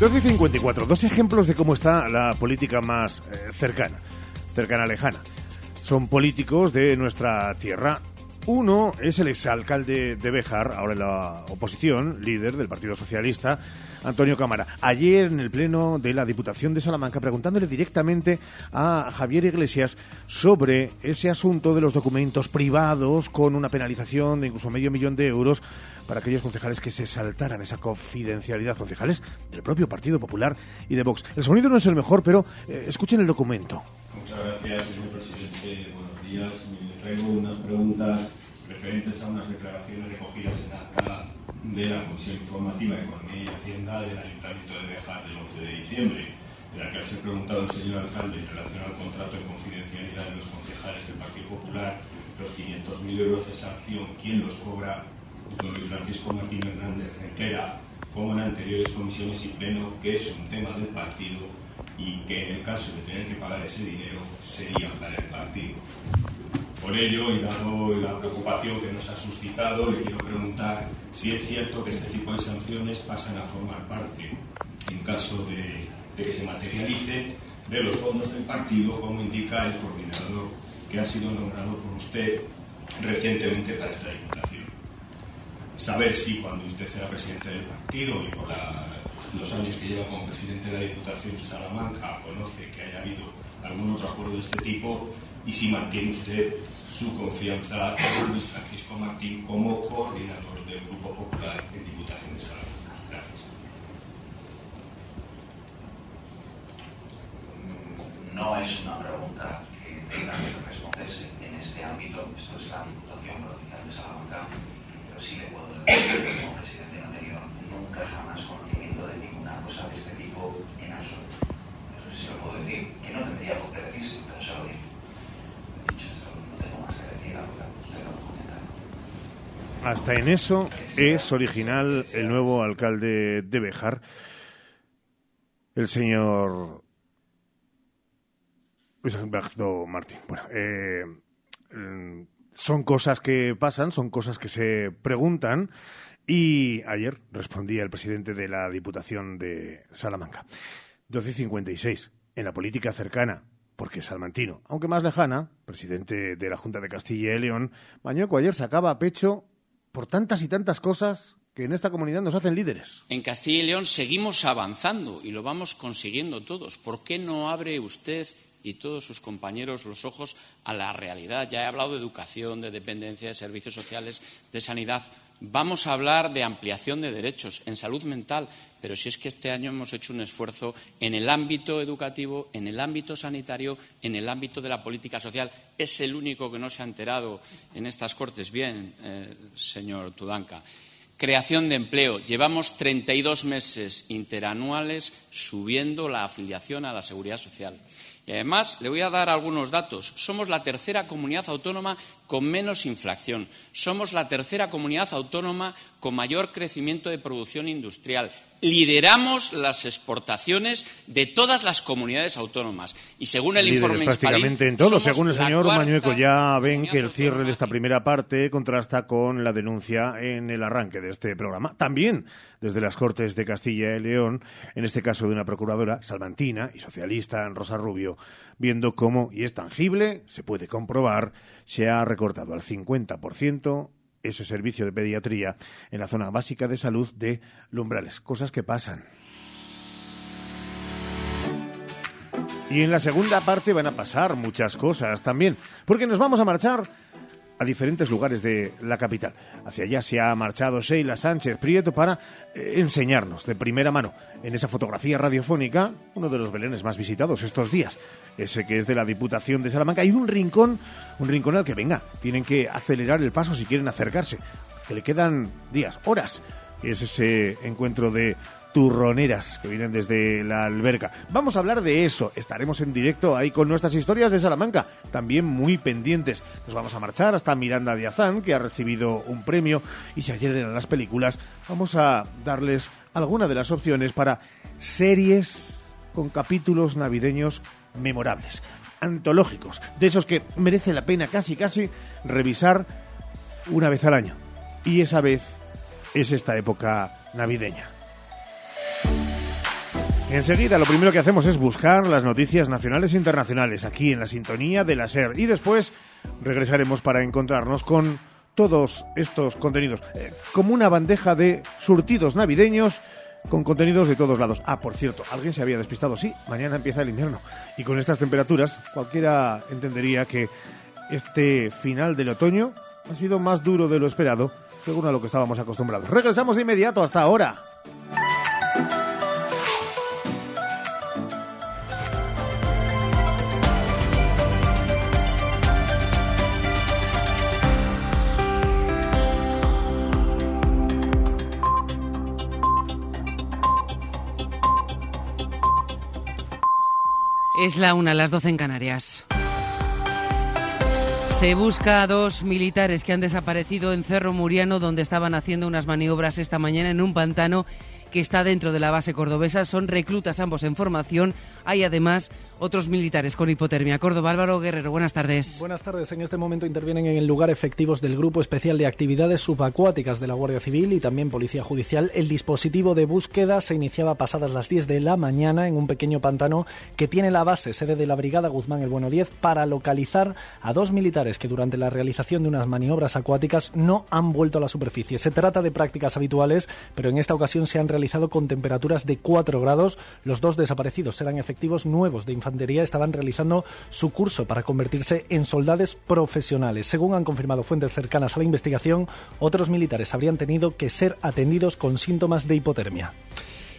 12 y 54, dos ejemplos de cómo está la política más eh, cercana, cercana lejana. Son políticos de nuestra tierra. Uno es el exalcalde de Béjar, ahora en la oposición, líder del Partido Socialista, Antonio Cámara. Ayer en el pleno de la Diputación de Salamanca, preguntándole directamente a Javier Iglesias sobre ese asunto de los documentos privados con una penalización de incluso medio millón de euros para aquellos concejales que se saltaran esa confidencialidad, concejales del propio Partido Popular y de Vox. El sonido no es el mejor, pero eh, escuchen el documento. Muchas gracias, señor presidente. Buenos días. Me traigo unas preguntas referentes a unas declaraciones recogidas en de la Comisión Informativa de Economía y Hacienda del Ayuntamiento de Bejar del 11 de diciembre, en la que al ser preguntado el señor alcalde en relación al contrato de confidencialidad de los concejales del Partido Popular, los 500.000 euros de sanción, ¿quién los cobra? Don Luis Francisco Martín Hernández reitera, como en anteriores comisiones y pleno, que es un tema del partido y que en el caso de tener que pagar ese dinero sería para el partido. Por ello, y dado la preocupación que nos ha suscitado, le quiero preguntar si es cierto que este tipo de sanciones pasan a formar parte, en caso de, que se materialice, de los fondos del partido, como indica el coordinador que ha sido nombrado por usted recientemente para esta diputación. Saber si cuando usted era presidente del partido y por los años que lleva como presidente de la Diputación de Salamanca conoce que haya habido algún otro acuerdo de este tipo y si mantiene usted su confianza en Luis Francisco Martín como coordinador del Grupo Popular en Diputación de Salamanca. Gracias. No es una pregunta que tenga que responderse en este ámbito. Esto es la Diputación Provincial de Salamanca. Pero sí le puedo decir, como presidente anterior, nunca jamás conocimiento de ninguna cosa de este tipo en absoluto. Eso sí lo puedo decir, que no tendría por qué decirse, pero se lo digo. Hasta en eso es original el nuevo alcalde de Bejar, el señor Luis Martín. Bueno, eh, son cosas que pasan, son cosas que se preguntan. Y ayer respondía el presidente de la Diputación de Salamanca. 12.56. En la política cercana porque Salmantino, aunque más lejana, presidente de la Junta de Castilla y León, Mañueco ayer sacaba a pecho por tantas y tantas cosas que en esta comunidad nos hacen líderes. En Castilla y León seguimos avanzando y lo vamos consiguiendo todos. ¿Por qué no abre usted y todos sus compañeros los ojos a la realidad? Ya he hablado de educación, de dependencia, de servicios sociales, de sanidad. Vamos a hablar de ampliación de derechos en salud mental, pero si es que este año hemos hecho un esfuerzo en el ámbito educativo, en el ámbito sanitario, en el ámbito de la política social. Es el único que no se ha enterado en estas Cortes. Bien, eh, señor Tudanca. Creación de empleo. Llevamos 32 meses interanuales subiendo la afiliación a la seguridad social. Y además, le voy a dar algunos datos. Somos la tercera comunidad autónoma con menos inflación. Somos la tercera comunidad autónoma con mayor crecimiento de producción industrial. Lideramos las exportaciones de todas las comunidades autónomas. Y según el informe prácticamente en todo. Según el señor Mañueco, ya ven que el cierre de esta primera parte contrasta con la denuncia en el arranque de este programa. También desde las Cortes de Castilla y León, en este caso de una procuradora salmantina y socialista, Rosa Rubio, viendo cómo, y es tangible, se puede comprobar, se ha recortado al 50% ese servicio de pediatría en la zona básica de salud de Lumbrales. Cosas que pasan. Y en la segunda parte van a pasar muchas cosas también, porque nos vamos a marchar a diferentes lugares de la capital. Hacia allá se ha marchado Sheila Sánchez Prieto para eh, enseñarnos de primera mano en esa fotografía radiofónica uno de los belenes más visitados estos días, ese que es de la Diputación de Salamanca. Hay un rincón, un rincón al que venga, tienen que acelerar el paso si quieren acercarse, que le quedan días, horas. Es ese encuentro de turroneras que vienen desde la alberca. Vamos a hablar de eso. Estaremos en directo ahí con nuestras historias de Salamanca, también muy pendientes. Nos vamos a marchar hasta Miranda de Azán, que ha recibido un premio. Y si ayer eran las películas, vamos a darles alguna de las opciones para series con capítulos navideños memorables, antológicos, de esos que merece la pena casi casi revisar una vez al año. Y esa vez es esta época navideña. Enseguida lo primero que hacemos es buscar las noticias nacionales e internacionales aquí en la sintonía de la SER y después regresaremos para encontrarnos con todos estos contenidos, eh, como una bandeja de surtidos navideños con contenidos de todos lados. Ah, por cierto, alguien se había despistado. Sí, mañana empieza el invierno. Y con estas temperaturas, cualquiera entendería que este final del otoño ha sido más duro de lo esperado, según a lo que estábamos acostumbrados. Regresamos de inmediato hasta ahora. Es la una, las doce en Canarias. Se busca a dos militares que han desaparecido en Cerro Muriano, donde estaban haciendo unas maniobras esta mañana en un pantano que está dentro de la base cordobesa. Son reclutas ambos en formación. Hay además otros militares con hipotermia. Córdoba, Álvaro Guerrero, buenas tardes. Buenas tardes. En este momento intervienen en el lugar efectivos del Grupo Especial de Actividades Subacuáticas de la Guardia Civil y también Policía Judicial. El dispositivo de búsqueda se iniciaba pasadas las 10 de la mañana en un pequeño pantano que tiene la base, sede de la Brigada Guzmán el Bueno 10, para localizar a dos militares que durante la realización de unas maniobras acuáticas no han vuelto a la superficie. Se trata de prácticas habituales, pero en esta ocasión se han realizado con temperaturas de 4 grados. Los dos desaparecidos serán efectivos nuevos de infantería estaban realizando su curso para convertirse en soldados profesionales. Según han confirmado fuentes cercanas a la investigación, otros militares habrían tenido que ser atendidos con síntomas de hipotermia.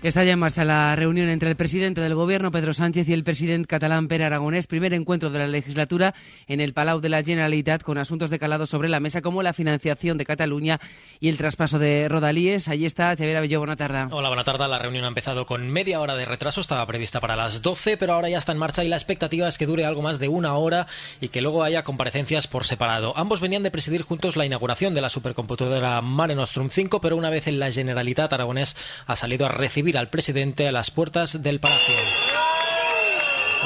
Está ya en marcha la reunión entre el presidente del Gobierno, Pedro Sánchez, y el presidente catalán, Pere Aragonés. Primer encuentro de la legislatura en el Palau de la Generalitat con asuntos de calado sobre la mesa como la financiación de Cataluña y el traspaso de Rodalíes. Allí está Xavier Abelló. Buena tarde. Hola, buena tarde. La reunión ha empezado con media hora de retraso. Estaba prevista para las 12, pero ahora ya está en marcha y la expectativa es que dure algo más de una hora y que luego haya comparecencias por separado. Ambos venían de presidir juntos la inauguración de la supercomputadora Mare Nostrum 5, pero una vez en la Generalitat, Aragonés ha salido a recibir al presidente a las puertas del Palacio.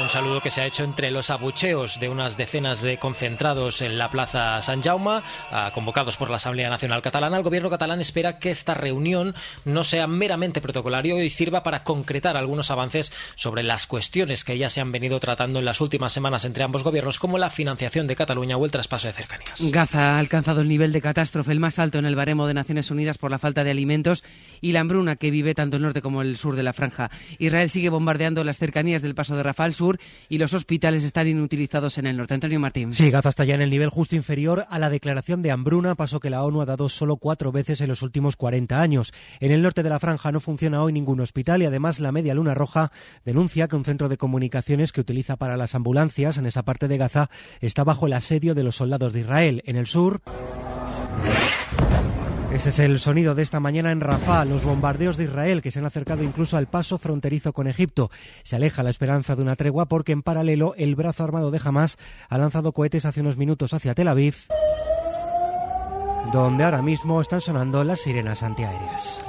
Un saludo que se ha hecho entre los abucheos de unas decenas de concentrados en la Plaza San Jaume, ah, convocados por la Asamblea Nacional Catalana. El gobierno catalán espera que esta reunión no sea meramente protocolario y sirva para concretar algunos avances sobre las cuestiones que ya se han venido tratando en las últimas semanas entre ambos gobiernos, como la financiación de Cataluña o el traspaso de cercanías. Gaza ha alcanzado el nivel de catástrofe, el más alto en el baremo de Naciones Unidas por la falta de alimentos y la hambruna que vive tanto el norte como el sur de la franja. Israel sigue bombardeando las cercanías del paso de Rafal Sur y los hospitales están inutilizados en el norte. Antonio Martín. Sí, Gaza está ya en el nivel justo inferior a la declaración de hambruna, paso que la ONU ha dado solo cuatro veces en los últimos 40 años. En el norte de la franja no funciona hoy ningún hospital y además la Media Luna Roja denuncia que un centro de comunicaciones que utiliza para las ambulancias en esa parte de Gaza está bajo el asedio de los soldados de Israel. En el sur. Ese es el sonido de esta mañana en Rafah, los bombardeos de Israel que se han acercado incluso al paso fronterizo con Egipto. Se aleja la esperanza de una tregua porque en paralelo el brazo armado de Hamas ha lanzado cohetes hace unos minutos hacia Tel Aviv, donde ahora mismo están sonando las sirenas antiaéreas.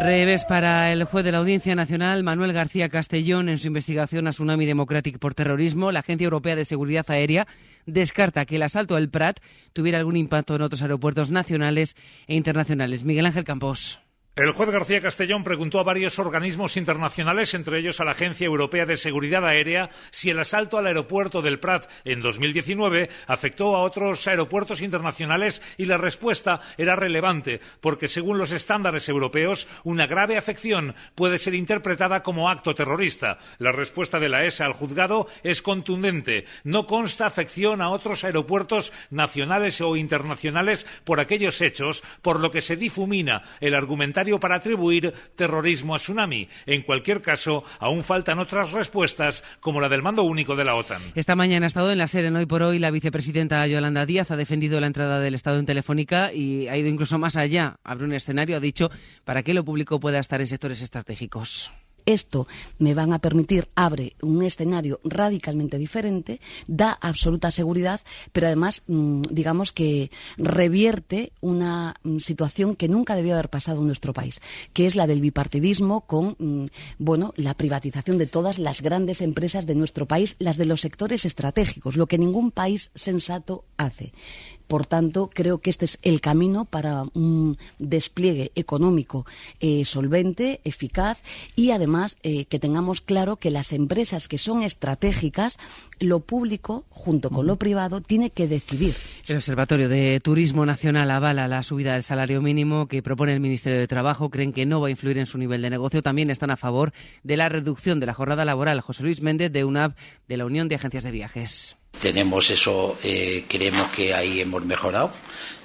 Revés para el juez de la Audiencia Nacional, Manuel García Castellón, en su investigación a Tsunami Democratic por terrorismo. La Agencia Europea de Seguridad Aérea descarta que el asalto al Prat tuviera algún impacto en otros aeropuertos nacionales e internacionales. Miguel Ángel Campos. El juez García Castellón preguntó a varios organismos internacionales, entre ellos a la Agencia Europea de Seguridad Aérea, si el asalto al aeropuerto del Prat en 2019 afectó a otros aeropuertos internacionales y la respuesta era relevante, porque según los estándares europeos, una grave afección puede ser interpretada como acto terrorista. La respuesta de la ESA al juzgado es contundente. No consta afección a otros aeropuertos nacionales o internacionales por aquellos hechos, por lo que se difumina el argumentario para atribuir terrorismo a tsunami. En cualquier caso, aún faltan otras respuestas, como la del mando único de la OTAN. Esta mañana ha estado en la SER en Hoy por Hoy la vicepresidenta Yolanda Díaz ha defendido la entrada del Estado en Telefónica y ha ido incluso más allá. Abre un escenario, ha dicho, para que lo público pueda estar en sectores estratégicos esto me van a permitir, abre un escenario radicalmente diferente, da absoluta seguridad, pero además, mm, digamos que revierte una mm, situación que nunca debió haber pasado en nuestro país, que es la del bipartidismo con, mm, bueno, la privatización de todas las grandes empresas de nuestro país, las de los sectores estratégicos, lo que ningún país sensato hace. Por tanto, creo que este es el camino para un despliegue económico eh, solvente, eficaz y además eh, que tengamos claro que las empresas que son estratégicas, lo público junto con lo privado tiene que decidir. El Observatorio de Turismo Nacional avala la subida del salario mínimo que propone el Ministerio de Trabajo. Creen que no va a influir en su nivel de negocio. También están a favor de la reducción de la jornada laboral. José Luis Méndez de UNAV de la Unión de Agencias de Viajes. Tenemos eso, eh, creemos que ahí hemos mejorado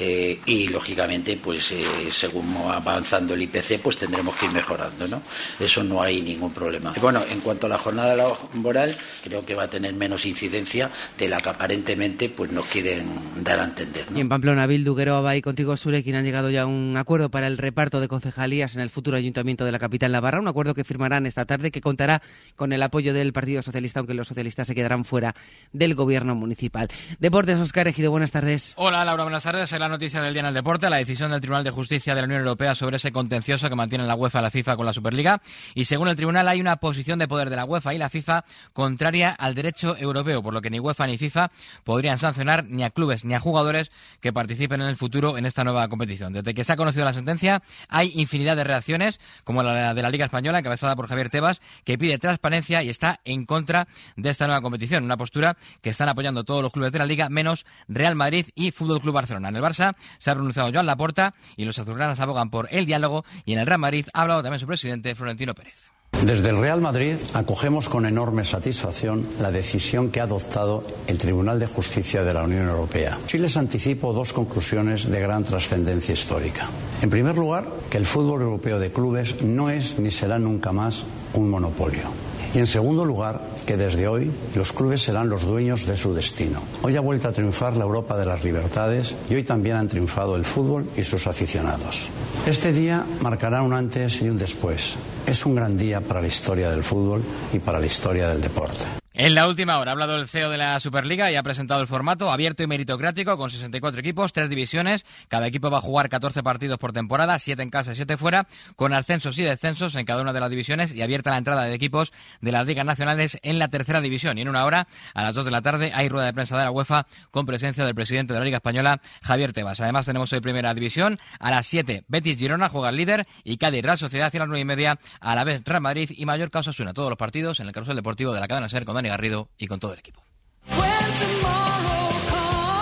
eh, y lógicamente, pues eh, según va avanzando el IPC, pues tendremos que ir mejorando, ¿no? Eso no hay ningún problema. Bueno, en cuanto a la jornada laboral, creo que va a tener menos incidencia de la que aparentemente pues nos quieren dar a entender. En Pamplona, Bildu, va y contigo, Sure, quien han llegado ya a un acuerdo para el reparto de concejalías en el futuro ayuntamiento de la capital Navarra, un acuerdo que firmarán esta tarde que contará con el apoyo del Partido Socialista, aunque los socialistas se quedarán fuera del gobierno municipal. Deportes, Oscar Ejido, buenas tardes. Hola Laura, buenas tardes. Es la noticia del día en el deporte, la decisión del Tribunal de Justicia de la Unión Europea sobre ese contencioso que mantiene la UEFA y la FIFA con la Superliga. Y según el tribunal hay una posición de poder de la UEFA y la FIFA contraria al derecho europeo, por lo que ni UEFA ni FIFA podrían sancionar ni a clubes ni a jugadores que participen en el futuro en esta nueva competición. Desde que se ha conocido la sentencia hay infinidad de reacciones, como la de la Liga Española, encabezada por Javier Tebas, que pide transparencia y está en contra de esta nueva competición, una postura que están apoyando todos los clubes de la liga, menos Real Madrid y Fútbol Club Barcelona. En el Barça se ha pronunciado Joan Laporta y los azulgranas abogan por el diálogo y en el Real Madrid ha hablado también su presidente Florentino Pérez. Desde el Real Madrid acogemos con enorme satisfacción la decisión que ha adoptado el Tribunal de Justicia de la Unión Europea. Sí les anticipo dos conclusiones de gran trascendencia histórica. En primer lugar, que el fútbol europeo de clubes no es ni será nunca más un monopolio. Y en segundo lugar, que desde hoy los clubes serán los dueños de su destino. Hoy ha vuelto a triunfar la Europa de las libertades y hoy también han triunfado el fútbol y sus aficionados. Este día marcará un antes y un después. Es un gran día para la historia del fútbol y para la historia del deporte. En la última hora ha hablado el CEO de la Superliga y ha presentado el formato abierto y meritocrático con 64 equipos, tres divisiones. Cada equipo va a jugar 14 partidos por temporada, 7 en casa y 7 fuera, con ascensos y descensos en cada una de las divisiones y abierta la entrada de equipos de las ligas nacionales en la tercera división. Y en una hora, a las 2 de la tarde, hay rueda de prensa de la UEFA con presencia del presidente de la Liga Española, Javier Tebas. Además, tenemos hoy primera división. A las 7, Betis Girona juega el líder y Cádiz Real Sociedad y a las 9 y media, a la vez Real Madrid y Mallorca Osasuna. Todos los partidos en el carrusel deportivo de la cadena SER con Dani Garrido y con todo el equipo.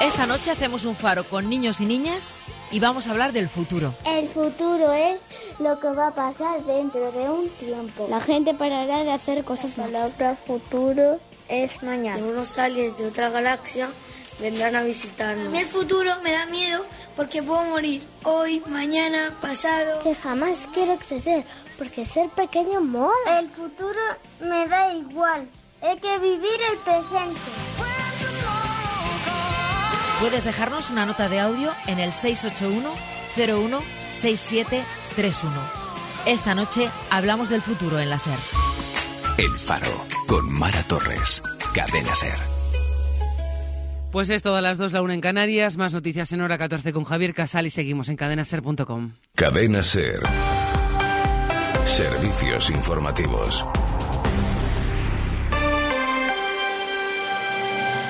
Esta noche hacemos un faro con niños y niñas y vamos a hablar del futuro. El futuro es lo que va a pasar dentro de un tiempo. La gente parará de hacer cosas malas. El futuro es mañana. Unos aliens de otra galaxia vendrán a visitarnos. A mí el futuro me da miedo porque puedo morir hoy, mañana, pasado. Que jamás quiero crecer porque ser pequeño mola. El futuro me da igual hay que vivir el presente. Puedes dejarnos una nota de audio en el 681 016731. Esta noche hablamos del futuro en la SER. El Faro, con Mara Torres. Cadena SER. Pues es todas las dos, la una en Canarias. Más noticias en hora 14 con Javier Casal y seguimos en cadenaser.com. Cadena SER. Servicios informativos.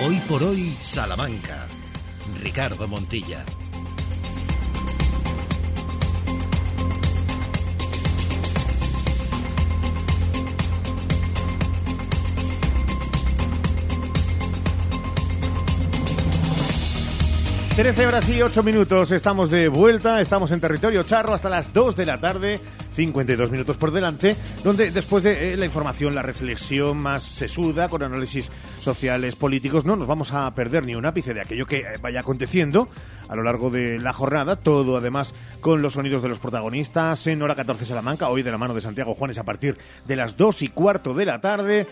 Hoy por hoy, Salamanca. Ricardo Montilla. Trece horas y ocho minutos, estamos de vuelta, estamos en territorio charro hasta las 2 de la tarde 52 minutos por delante, donde después de eh, la información, la reflexión más sesuda, con análisis sociales, políticos, no nos vamos a perder ni un ápice de aquello que eh, vaya aconteciendo a lo largo de la jornada, todo además con los sonidos de los protagonistas en hora 14 Salamanca, hoy de la mano de Santiago Juanes a partir de las 2 y cuarto de la tarde.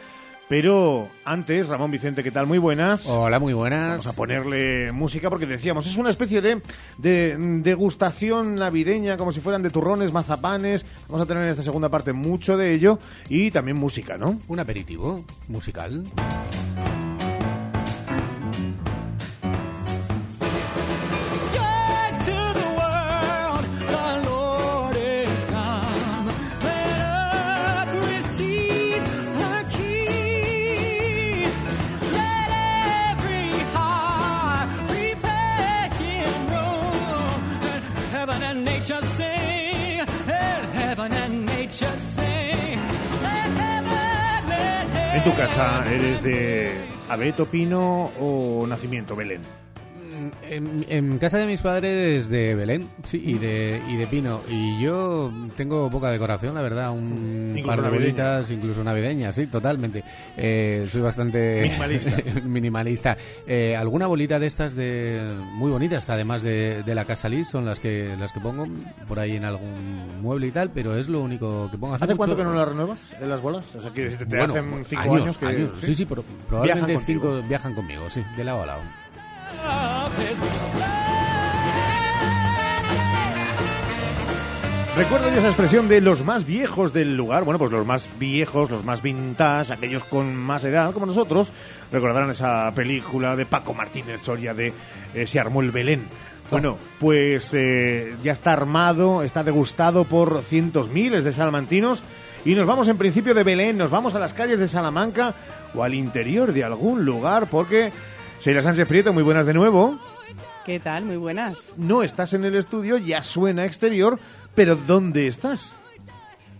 Pero antes, Ramón Vicente, ¿qué tal? Muy buenas. Hola, muy buenas. Vamos a ponerle música porque decíamos, es una especie de, de degustación navideña, como si fueran de turrones, mazapanes. Vamos a tener en esta segunda parte mucho de ello y también música, ¿no? Un aperitivo musical. Tu casa, ¿eres de abeto, pino o nacimiento, Belén? En, en casa de mis padres de Belén, sí, y de, y de Pino. Y yo tengo poca decoración, la verdad, un Incluso par de bolitas, incluso navideñas, sí, totalmente. Eh, soy bastante Minimalista. *laughs* minimalista. Eh, alguna bolita de estas de muy bonitas, además de, de la casa Liz, son las que las que pongo por ahí en algún mueble y tal, pero es lo único que pongo. ¿Hace mucho- cuánto que no las renuevas, eh, las bolas? O sea, que te Bueno, hacen cinco años, años, que... años. Sí, sí, pro- probablemente Viajan cinco viajan conmigo, sí, de lado a lado. ¿Recuerdan esa expresión de los más viejos del lugar? Bueno, pues los más viejos, los más vintage, aquellos con más edad, como nosotros, recordarán esa película de Paco Martínez Soria de eh, Se armó el Belén. Bueno, pues eh, ya está armado, está degustado por cientos miles de salmantinos y nos vamos en principio de Belén, nos vamos a las calles de Salamanca o al interior de algún lugar porque Sheila Sánchez Prieto, muy buenas de nuevo. ¿Qué tal? Muy buenas. No estás en el estudio, ya suena exterior, pero ¿dónde estás?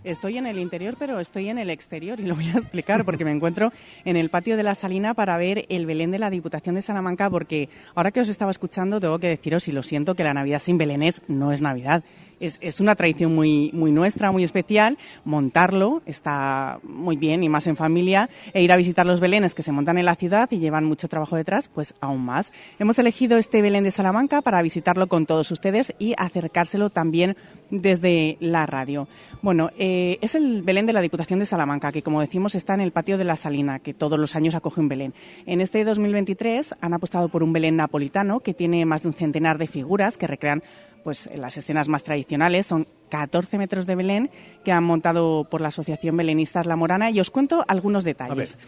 Estoy en el interior, pero estoy en el exterior y lo voy a explicar porque me encuentro en el patio de la Salina para ver el Belén de la Diputación de Salamanca porque ahora que os estaba escuchando tengo que deciros y lo siento que la Navidad sin Belénes no es Navidad. Es, es una tradición muy, muy nuestra, muy especial. Montarlo está muy bien y más en familia. E ir a visitar los Belenes que se montan en la ciudad y llevan mucho trabajo detrás, pues aún más. Hemos elegido este Belén de Salamanca para visitarlo con todos ustedes y acercárselo también desde la radio. Bueno, eh, es el Belén de la Diputación de Salamanca, que como decimos está en el patio de la Salina, que todos los años acoge un Belén. En este 2023 han apostado por un Belén napolitano que tiene más de un centenar de figuras que recrean pues las escenas más tradicionales. Son 14 metros de Belén que han montado por la Asociación Belenistas La Morana y os cuento algunos detalles.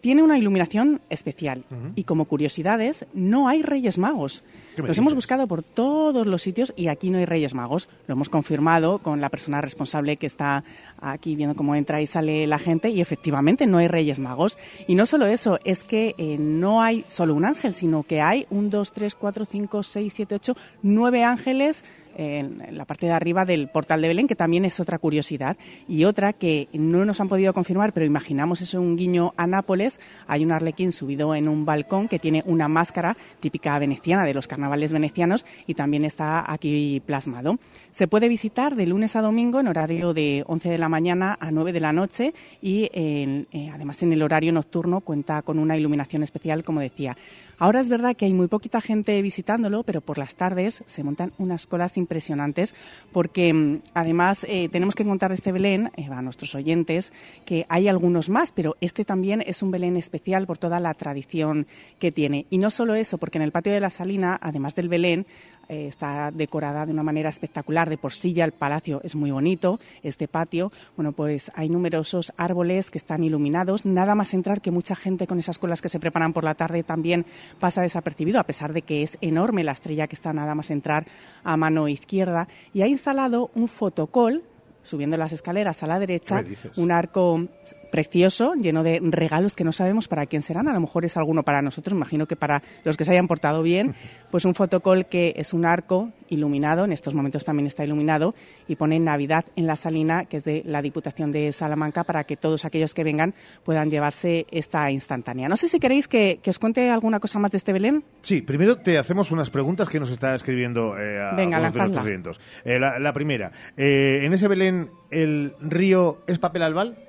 Tiene una iluminación especial y como curiosidades no hay Reyes Magos. ¿Qué me Los hemos buscado por todos los sitios y aquí no hay Reyes Magos. Lo hemos confirmado con la persona responsable que está aquí viendo cómo entra y sale la gente y efectivamente no hay Reyes Magos. Y no solo eso, es que eh, no hay solo un ángel, sino que hay un, dos, tres, cuatro, cinco, seis, siete, ocho, nueve ángeles en la parte de arriba del portal de Belén, que también es otra curiosidad. Y otra que no nos han podido confirmar, pero imaginamos eso un guiño a Nápoles. Hay un arlequín subido en un balcón que tiene una máscara típica veneciana de los carnavales venecianos y también está aquí plasmado. Se puede visitar de lunes a domingo en horario de 11 de la mañana a 9 de la noche y eh, además en el horario nocturno cuenta con una iluminación especial, como decía. Ahora es verdad que hay muy poquita gente visitándolo, pero por las tardes se montan unas colas impresionantes porque mm, además eh, tenemos que contar este Belén eh, a nuestros oyentes que hay algunos más, pero este también es un Belén especial por toda la tradición que tiene. Y no solo eso, porque en el patio de la Salina, además del Belén, eh, está decorada de una manera espectacular. De por sí ya el palacio es muy bonito, este patio. Bueno, pues hay numerosos árboles que están iluminados. Nada más entrar que mucha gente con esas colas que se preparan por la tarde también pasa desapercibido, a pesar de que es enorme la estrella que está nada más entrar a mano izquierda. Y ha instalado un fotocol subiendo las escaleras a la derecha, un arco precioso, lleno de regalos que no sabemos para quién serán. A lo mejor es alguno para nosotros, imagino que para los que se hayan portado bien. *laughs* Pues un fotocol que es un arco iluminado, en estos momentos también está iluminado, y pone Navidad en la Salina, que es de la Diputación de Salamanca, para que todos aquellos que vengan puedan llevarse esta instantánea. No sé si queréis que, que os cuente alguna cosa más de este Belén. Sí, primero te hacemos unas preguntas que nos está escribiendo eh, a Venga, de nuestros. Eh, la, la primera, eh, ¿en ese Belén el río es papel albal?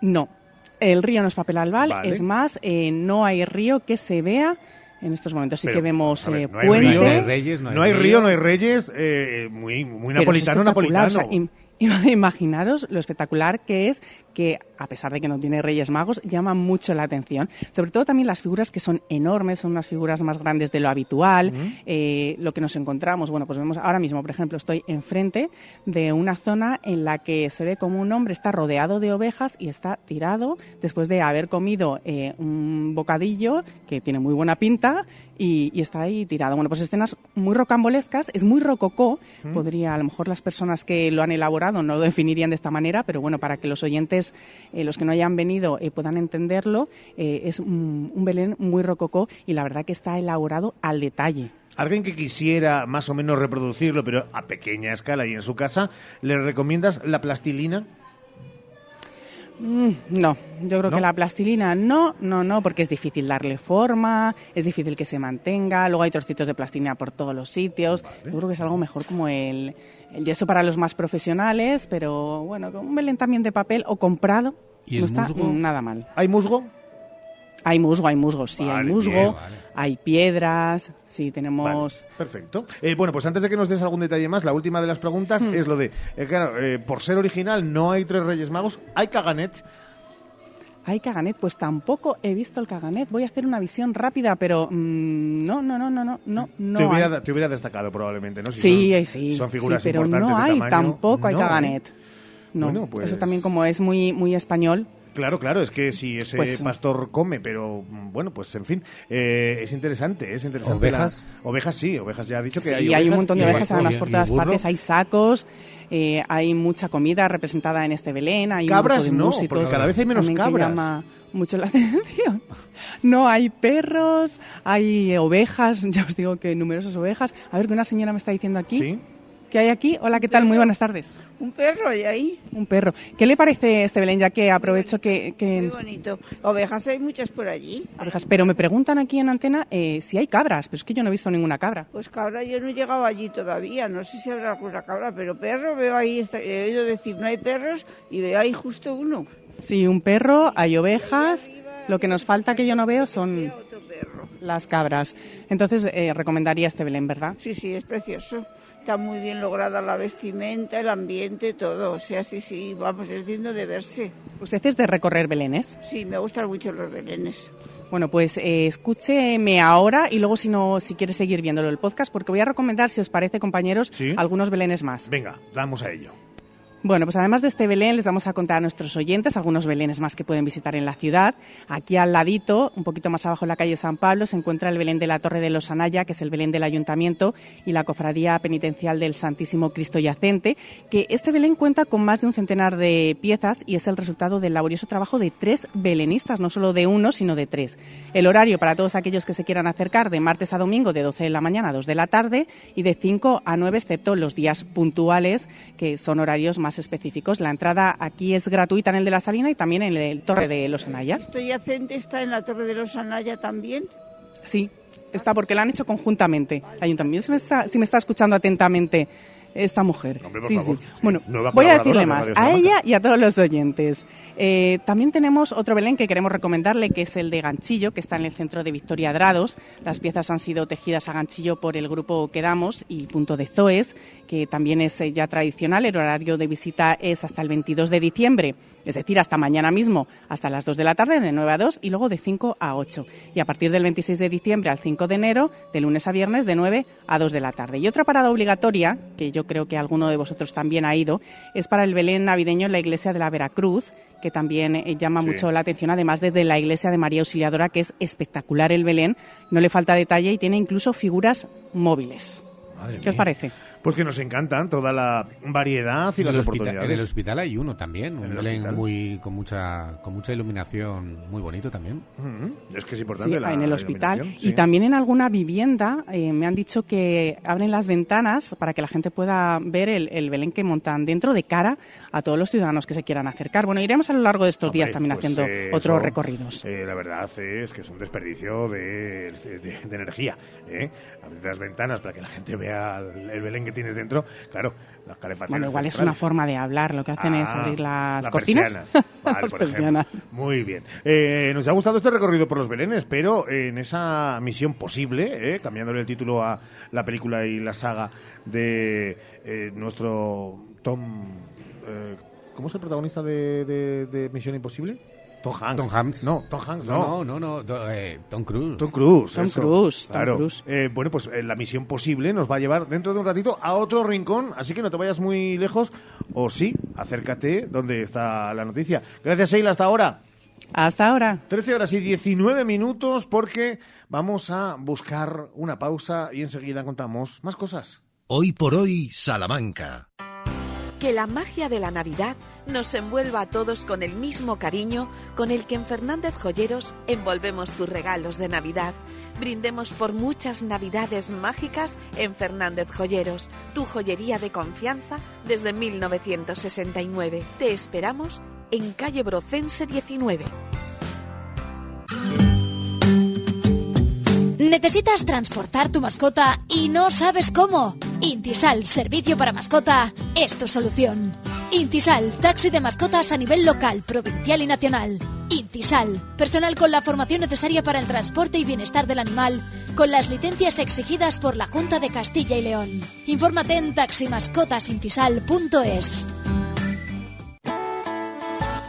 No, el río no es papel albal, Vale. es más, eh, no hay río que se vea. En estos momentos sí Pero, que vemos ver, eh, no hay puentes. río, No hay reyes, no hay río, no hay reyes, eh, muy, muy Pero napolitano, napolitano. o sea, im- *laughs* Imaginaros lo espectacular que es que, a pesar de que no tiene Reyes Magos, llama mucho la atención. Sobre todo también las figuras que son enormes, son unas figuras más grandes de lo habitual. Eh, lo que nos encontramos, bueno, pues vemos ahora mismo, por ejemplo, estoy enfrente de una zona en la que se ve como un hombre está rodeado de ovejas y está tirado después de haber comido eh, un bocadillo que tiene muy buena pinta y, y está ahí tirado. Bueno, pues escenas muy rocambolescas, es muy rococó, podría, a lo mejor las personas que lo han elaborado no lo definirían de esta manera, pero bueno, para que los oyentes, eh, los que no hayan venido, eh, puedan entenderlo, eh, es un, un Belén muy rococó y la verdad que está elaborado al detalle. Alguien que quisiera más o menos reproducirlo, pero a pequeña escala y en su casa, ¿le recomiendas la plastilina? Mm, no, yo creo ¿No? que la plastilina no, no, no, porque es difícil darle forma, es difícil que se mantenga, luego hay trocitos de plastilina por todos los sitios. Yo creo que es algo mejor como el, el yeso para los más profesionales, pero bueno, con un Belén también de papel o comprado ¿Y no está musgo? nada mal. ¿Hay musgo? Hay musgo, hay musgo, sí, hay musgo, bien, vale. hay piedras, sí, tenemos... Perfecto. Eh, bueno, pues antes de que nos des algún detalle más, la última de las preguntas Hmm. es lo de, eh, claro, eh, por ser original no hay tres Reyes Magos, hay caganet. Hay caganet, pues tampoco he visto el caganet. Voy a hacer una visión rápida, pero mm, no, no, no, no, no, no, te, hubiera, te hubiera destacado probablemente, ¿no? Si Sí, son, sí, Son figuras sí, pero importantes no de hay, tamaño. tampoco hay No, caganet. No, Bueno, pues- eso también como es muy, muy español. Claro, claro, es que si ese Pues- pastor come, pero mm, bueno, pues en fin, eh, es interesante, es interesante. ¿Ovejas? la- ovejas sí, ovejas ya ha dicho que Sí, hay hay, un montón de ovejas además por todas partes. Hay sacos, eh, hay mucha comida representada en este Belén. Hay un Cabras grupo de no, músicos porque cada vez hay menos cabras. llama mucho la *laughs* atención. No, hay perros, hay ovejas, *laughs* ya os digo que numerosas ovejas. A ver, que una señora me está diciendo aquí. ¿Sí? ¿Qué hay aquí? Hola, ¿qué tal? Muy buenas tardes. Un perro hay ahí. Un perro. ¿Qué le parece este Belén? Ya que aprovecho que... que- Muy bonito. Ovejas hay muchas por allí. Ovejas. Pero me preguntan aquí en antena eh, si hay cabras, pero es que yo no he visto ninguna cabra. Pues cabra, yo no he llegado allí todavía. No sé si habrá alguna cabra, pero perro veo ahí. He oído decir no hay perros y veo ahí justo uno. Sí, un perro, hay ovejas. Lo que nos falta que yo no veo son las cabras. Entonces, eh, recomendaría este Belén, ¿verdad? Sí, sí, es precioso. Está muy bien lograda la vestimenta, el ambiente, todo. O sea, sí, sí, vamos, es digno de verse. ¿Usted es de recorrer Belénes? Sí, me gustan mucho los belenes. Bueno, pues eh, escúcheme ahora y luego si no, si quiere seguir viéndolo el podcast, porque voy a recomendar, si os parece, compañeros, Sí. algunos Belenes más. Venga, vamos a ello. Bueno, pues además de este Belén, les vamos a contar a nuestros oyentes algunos Belenes más que pueden visitar en la ciudad. Aquí al ladito, un poquito más abajo en la calle San Pablo, se encuentra el Belén de la Torre de los Anaya, que es el Belén del Ayuntamiento, y la Cofradía Penitencial del Santísimo Cristo Yacente, que este Belén cuenta con más de un centenar de piezas y es el resultado del laborioso trabajo de tres belenistas, no solo de uno, sino de tres. El horario para todos aquellos que se quieran acercar de martes a domingo de 12 de la mañana a 2 de la tarde y de 5 a 9, excepto los días puntuales, que son horarios más específicos. La entrada aquí es gratuita en el de la Salina y también en el Torre de los Anaya. ¿Esto yacente está en la Torre de los Anaya también? Sí, está porque la han hecho conjuntamente. Ayuntamiento, si me está, si me está escuchando atentamente esta mujer. Hombre, por sí, favor. sí. Bueno, Nueva voy a decirle de más a ella y a todos los oyentes. Eh, también tenemos otro Belén que queremos recomendarle, que es el de Ganchillo, que está en el centro de Victoria Drados. Las piezas han sido tejidas a ganchillo por el grupo Quedamos y Punto de Zoes, que también es eh, ya tradicional. El horario de visita es hasta el 22 de diciembre, es decir, hasta mañana mismo, hasta las 2 de la tarde, de 9 a 2 y luego de 5 a 8. Y a partir del 26 de diciembre al 5 de enero, de lunes a viernes, de 9 a 2 de la tarde. Y otra parada obligatoria, que yo creo que alguno de vosotros también ha ido, es para el Belén navideño en la iglesia de la Veracruz, que también eh, llama Sí. mucho la atención, además de, de la iglesia de María Auxiliadora, que es espectacular el Belén, no le falta detalle y tiene incluso figuras móviles. Madre ¿Qué os parece? Pues que nos encantan toda la variedad y En las el, hospital, oportunidades. en el hospital hay uno también, un el Belén muy con mucha con mucha iluminación, muy bonito también. Mm, Es que es Sí, importante la en el hospital. Y sí. también en alguna vivienda eh, me han dicho que abren las ventanas para que la gente pueda ver el, el Belén que montan dentro de cara a todos los ciudadanos que se quieran acercar. Bueno, iremos a lo largo de estos días Hombre, también pues, haciendo eh, otros eso, recorridos. eh, la verdad es que es un desperdicio de, de- de energía. ¿eh? Abrir las ventanas para que la gente vea el, el Belén que tienes dentro. Claro, las calefacciones. Bueno, igual es una forma de hablar. Lo que hacen es Ah, abrir las, las cortinas. persianas. Vale, *laughs* Las por persianas. ejemplo. Muy bien. Eh, nos ha gustado este recorrido por los Belenes, pero en esa misión posible, eh, cambiándole el título a la película y la saga de eh, nuestro Tom. eh, ¿Cómo es el protagonista de, de- de Misión Imposible? Tom Hanks. Tom Hanks. No, Tom Hanks, no. No, no, no, do- eh, Tom Cruise. Tom Cruise. Tom eso. Cruise, Tom Claro. Cruise. Eh, bueno, pues eh, la misión posible nos va a llevar dentro de un ratito a otro rincón, así que no te vayas muy lejos, o sí, acércate donde está la noticia. Gracias, Sheila, hasta ahora. Hasta ahora. 13 horas y 19 minutos porque vamos a buscar una pausa y enseguida contamos más cosas. Hoy por hoy, Salamanca. Que la magia de la Navidad nos envuelva a todos con el mismo cariño con el que en Fernández Joyeros envolvemos tus regalos de Navidad. Brindemos por muchas Navidades mágicas en Fernández Joyeros, tu joyería de confianza desde 1969. Te esperamos en calle Brocense 19. ¿Necesitas transportar tu mascota y no sabes cómo? Intisal, servicio para mascota, es tu solución. Intisal, taxi de mascotas a nivel local, provincial y nacional. Intisal, personal con la formación necesaria para el transporte y bienestar del animal, con las licencias exigidas por la Junta de Castilla y León. Infórmate en taximascotasintisal.es.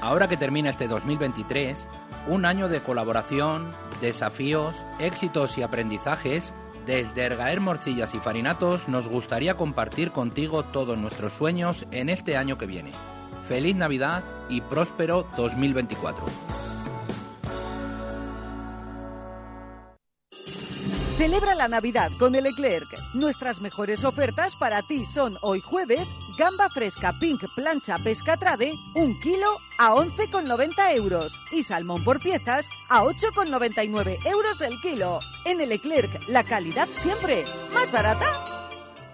Ahora que termina este 2023, un año de colaboración, desafíos, éxitos y aprendizajes, desde Ergaer Morcillas y Farinatos nos gustaría compartir contigo todos nuestros sueños en este año que viene. Feliz Navidad y próspero 2024. Celebra la Navidad con el. Nuestras mejores ofertas para ti son hoy jueves, gamba fresca pink plancha pesca trade, un kilo a 11,90 euros y salmón por piezas a 8,99 euros el kilo. En el la calidad siempre. ¿Más barata?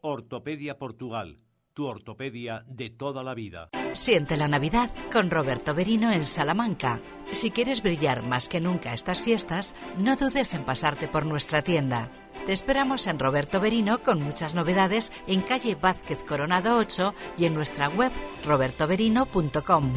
Ortopedia Portugal, tu ortopedia de toda la vida. Siente la Navidad con Roberto Berino en Salamanca. Si quieres brillar más que nunca estas fiestas, no dudes en pasarte por nuestra tienda. Te esperamos en Roberto Berino con muchas novedades en calle Vázquez Coronado 8 y en nuestra web robertoberino.com.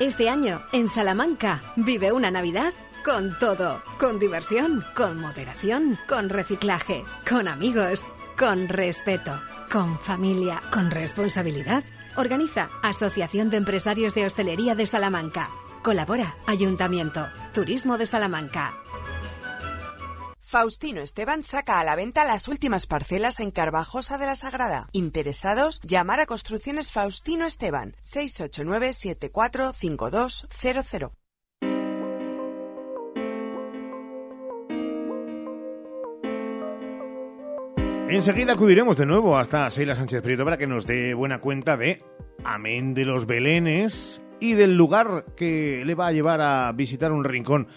Este año, en Salamanca, vive una Navidad con todo, con diversión, con moderación, con reciclaje, con amigos, con respeto, con familia, con responsabilidad. Organiza Asociación de Empresarios de Hostelería de Salamanca. Colabora Ayuntamiento, Turismo de Salamanca. Faustino Esteban saca a la venta las últimas parcelas en Carvajosa de la Sagrada. Interesados, llamar a Construcciones Faustino Esteban 689 745200. Enseguida acudiremos de nuevo hasta Seila Sánchez Prieto para que nos dé buena cuenta de, amén de los belenes y del lugar que le va a llevar a visitar un rincón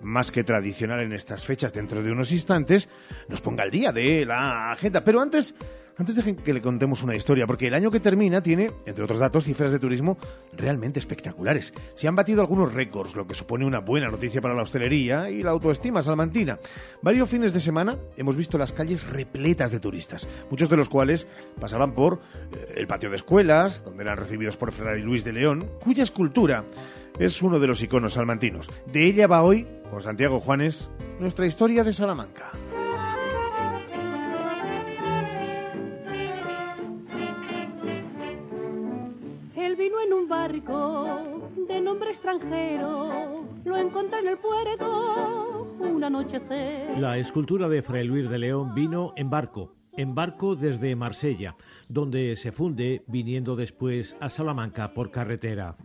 más que tradicional en estas fechas dentro de unos instantes, nos ponga al día de la agenda. Pero antes, antes dejen que le contemos una historia, porque el año que termina tiene, entre otros datos, cifras de turismo realmente espectaculares. Se han batido algunos récords, lo que supone una buena noticia para la hostelería y la autoestima salmantina. Varios fines de semana hemos visto las calles repletas de turistas, muchos de los cuales pasaban por eh, el patio de escuelas, donde eran recibidos por Fray Luis de León, cuya escultura es uno de los iconos salmantinos. De ella va hoy, con Santiago Juanes, nuestra historia de Salamanca. De nombre extranjero, lo encontré en el puerto un anochecer. La escultura de Fray Luis de León vino en barco, en barco desde Marsella, donde se funde viniendo después a Salamanca por carretera.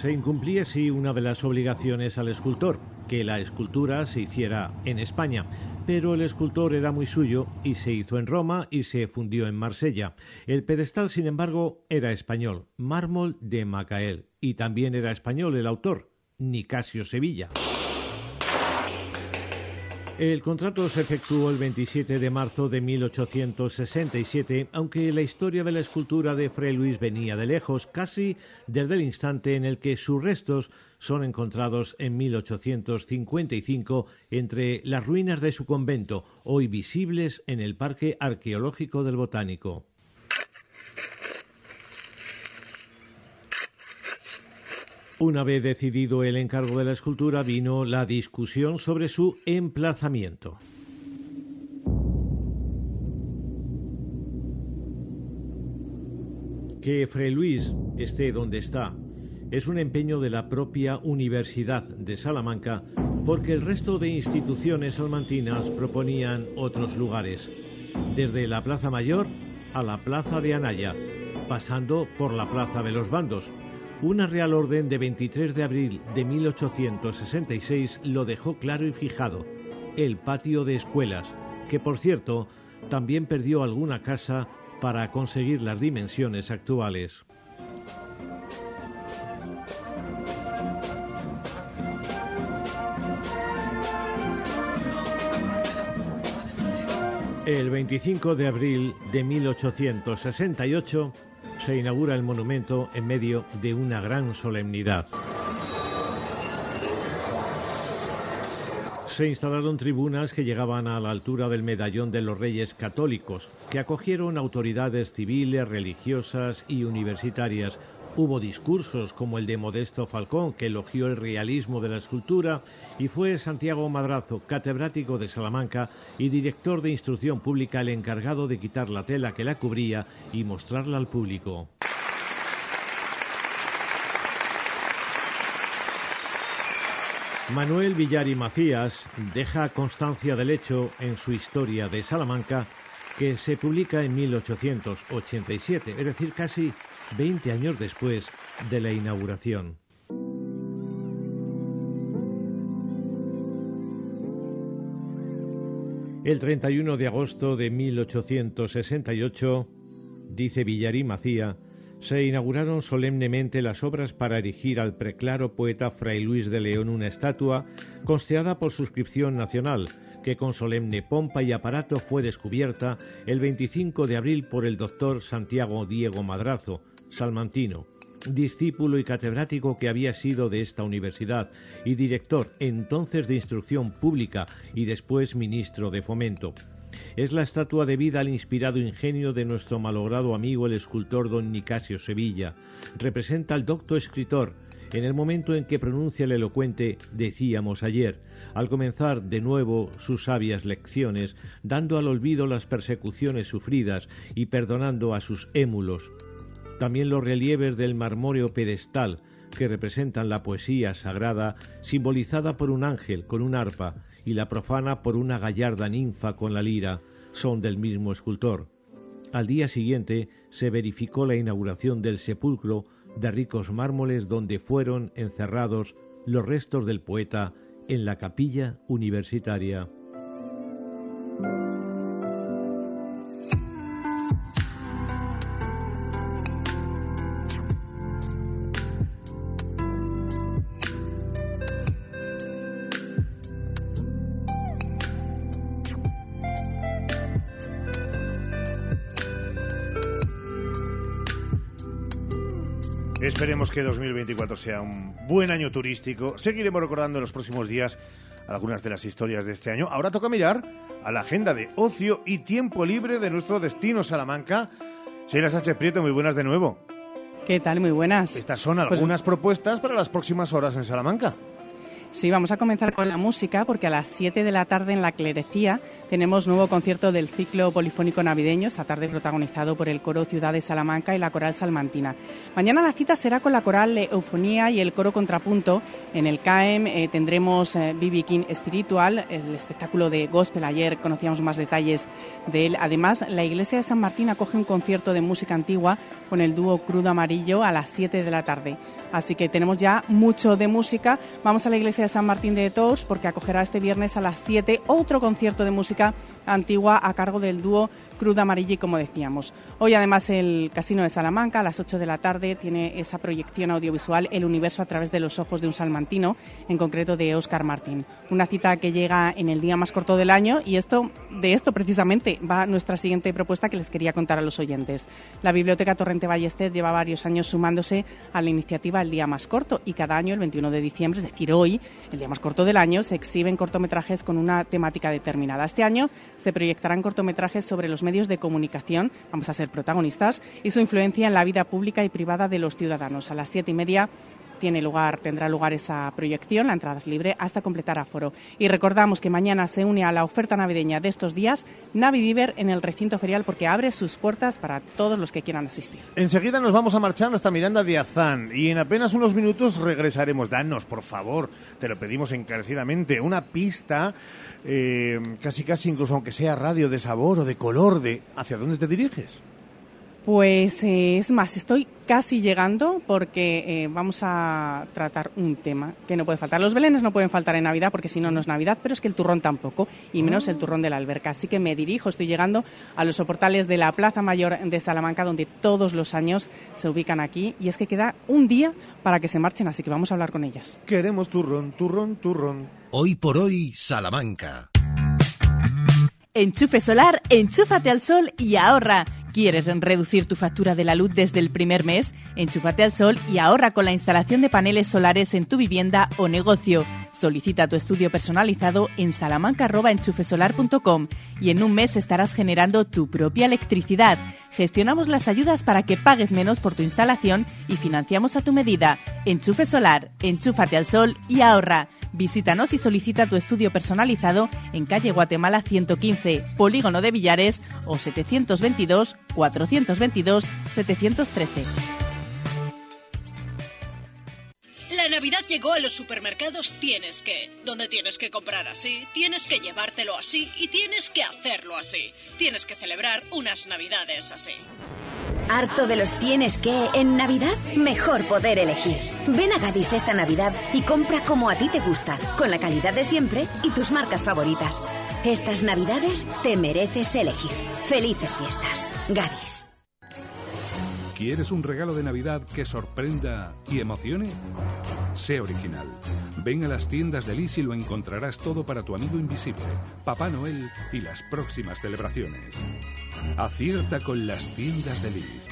Se incumplía así una de las obligaciones al escultor, que la escultura se hiciera en España, pero el escultor era muy suyo y se hizo en Roma y se fundió en Marsella. El pedestal, sin embargo, era español, mármol de Macael, y también era español el autor, Nicasio Sevilla. El contrato se efectuó el 27 de marzo de 1867, aunque la historia de la escultura de Fray Luis venía de lejos, casi desde el instante en el que sus restos son encontrados en 1855 entre las ruinas de su convento, hoy visibles en el Parque Arqueológico del Botánico. Una vez decidido el encargo de la escultura, vino la discusión sobre su emplazamiento. Que Fray Luis esté donde está es un empeño de la propia Universidad de Salamanca porque el resto de instituciones salmantinas proponían otros lugares, desde la Plaza Mayor a la Plaza de Anaya, pasando por la Plaza de los Bandos. Una Real Orden de 23 de abril de 1866 lo dejó claro y fijado, el patio de escuelas, que por cierto también perdió alguna casa para conseguir las dimensiones actuales. El 25 de abril de 1868 se inaugura el monumento en medio de una gran solemnidad. Se instalaron tribunas que llegaban a la altura del medallón de los reyes católicos, que acogieron autoridades civiles, religiosas y universitarias, Hubo discursos como el de Modesto Falcón, que elogió el realismo de la escultura, y fue Santiago Madrazo, catedrático de Salamanca y director de instrucción pública, el encargado de quitar la tela que la cubría y mostrarla al público. Manuel Villari Macías deja constancia del hecho en su historia de Salamanca que se publica en 1887, es decir, casi 20 años después de la inauguración. El 31 de agosto de 1868, dice Villarí Macía, se inauguraron solemnemente las obras para erigir al preclaro poeta Fray Luis de León una estatua costeada por suscripción nacional, que con solemne pompa y aparato fue descubierta el 25 de abril por el doctor Santiago Diego Madrazo, salmantino, discípulo y catedrático que había sido de esta universidad y director entonces de instrucción pública y después ministro de fomento. Es la estatua debida al inspirado ingenio de nuestro malogrado amigo el escultor don Nicasio Sevilla. Representa al docto escritor en el momento en que pronuncia el elocuente decíamos ayer, al comenzar de nuevo sus sabias lecciones, dando al olvido las persecuciones sufridas y perdonando a sus émulos, también los relieves del marmóreo pedestal, que representan la poesía sagrada, simbolizada por un ángel con un arpa y la profana por una gallarda ninfa con la lira, son del mismo escultor. Al día siguiente se verificó la inauguración del sepulcro de ricos mármoles donde fueron encerrados los restos del poeta en la capilla universitaria. Esperemos que 2024 sea un buen año turístico. Seguiremos recordando en los próximos días algunas de las historias de este año. Ahora toca mirar a la agenda de ocio y tiempo libre de nuestro destino Salamanca. Sheila Sánchez Prieto, muy buenas de nuevo. ¿Qué tal? Muy buenas. Estas son Pues- algunas propuestas para las próximas horas en Salamanca. Sí, vamos a comenzar con la música porque a las 7 de la tarde en la Clerecía tenemos nuevo concierto del ciclo polifónico navideño, esta tarde protagonizado por el Coro Ciudad de Salamanca y la Coral Salmantina. Mañana la cita será con la Coral Eufonía y el Coro Contrapunto. En el CAEM eh, tendremos eh, BB King Espiritual, el espectáculo de gospel. Ayer conocíamos más detalles de él. Además, la Iglesia de San Martín acoge un concierto de música antigua con el dúo Crudo Amarillo a las 7 de la tarde. Así que tenemos ya mucho de música. Vamos a la iglesia de San Martín de Tours porque acogerá este viernes a las 7 otro concierto de música antigua a cargo del dúo Cruda Amarilla, como decíamos. Hoy, además, el Casino de Salamanca, a las 8 de la tarde, tiene esa proyección audiovisual El universo a través de los ojos de un salmantino, en concreto de Óscar Martín. Una cita que llega en el día más corto del año y esto, de esto precisamente va nuestra siguiente propuesta que les quería contar a los oyentes. La Biblioteca Torrente Ballester lleva varios años sumándose a la iniciativa El Día Más Corto y cada año, el 21 de diciembre, es decir, hoy, el día más corto del año, se exhiben cortometrajes con una temática determinada. Este año se proyectarán cortometrajes sobre los medios de comunicación, vamos a ser protagonistas, y su influencia en la vida pública y privada de los ciudadanos. A las siete y media tiene lugar, tendrá lugar esa proyección, la entrada es libre hasta completar aforo. Y recordamos que mañana se une a la oferta navideña de estos días Navidiver en el recinto ferial porque abre sus puertas para todos los que quieran asistir. Enseguida nos vamos a marchar hasta Miranda de Azán y en apenas unos minutos regresaremos. Danos, por favor, te lo pedimos encarecidamente, una pista, eh, casi casi incluso aunque sea radio de sabor o de color, de hacia dónde te diriges. Pues eh, es más, estoy casi llegando porque eh, vamos a tratar un tema que no puede faltar. Los belenes no pueden faltar en Navidad porque si no, no es Navidad, pero es que el turrón tampoco, y menos el turrón de la alberca. Así que me dirijo, estoy llegando a los soportales de la Plaza Mayor de Salamanca, donde todos los años se ubican aquí, y es que queda un día para que se marchen, así que vamos a hablar con ellas. Queremos turrón, turrón, turrón. Hoy por hoy, Salamanca. Enchufe solar, enchúfate al sol y ahorra. ¿Quieres reducir tu factura de la luz desde el primer mes? Enchúfate al sol y ahorra con la instalación de paneles solares en tu vivienda o negocio. Solicita tu estudio personalizado en salamanca.enchufesolar.com y en un mes estarás generando tu propia electricidad. Gestionamos las ayudas para que pagues menos por tu instalación y financiamos a tu medida. Enchufe solar, enchúfate al sol y ahorra. Visítanos y solicita tu estudio personalizado en calle Guatemala 115, Polígono de Villares o 722 422 713. La Navidad llegó a los supermercados Tienes que, donde tienes que comprar así, tienes que llevártelo así y tienes que hacerlo así. Tienes que celebrar unas Navidades así. ¿Harto de los tienes que en Navidad? Mejor poder elegir. Ven a Gadis esta Navidad y compra como a ti te gusta, con la calidad de siempre y tus marcas favoritas. Estas Navidades te mereces elegir. Felices fiestas. Gadis. ¿Quieres un regalo de Navidad que sorprenda y emocione? Sé original. Ven a las tiendas de Lis y lo encontrarás todo para tu amigo invisible, Papá Noel y las próximas celebraciones. Acierta con las tiendas de Lis.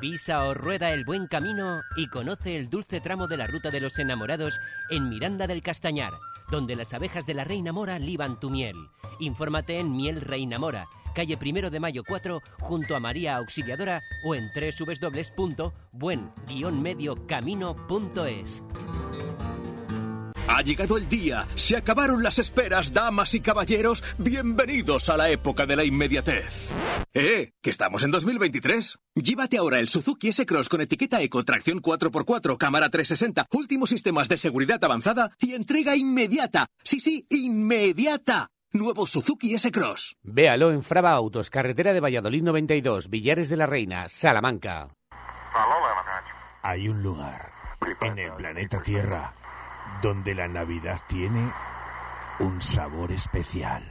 Pisa o rueda el buen camino y conoce el dulce tramo de la ruta de los enamorados en Miranda del Castañar, donde las abejas de la Reina Mora liban tu miel. Infórmate en Miel Reina Mora, calle Primero de Mayo 4, junto a María Auxiliadora o en www.buen-mediocamino.es. Ha llegado el día, se acabaron las esperas, damas y caballeros, bienvenidos a la época de la inmediatez. ¡Eh! ¿Que estamos en 2023? Llévate ahora el Suzuki S-Cross con etiqueta Eco, tracción 4x4, cámara 360, últimos sistemas de seguridad avanzada y entrega inmediata. Sí, sí, inmediata. Nuevo Suzuki S-Cross. Véalo en Frava Autos, carretera de Valladolid 92, Villares de la Reina, Salamanca. Hay un lugar en el planeta Tierra donde la Navidad tiene un sabor especial.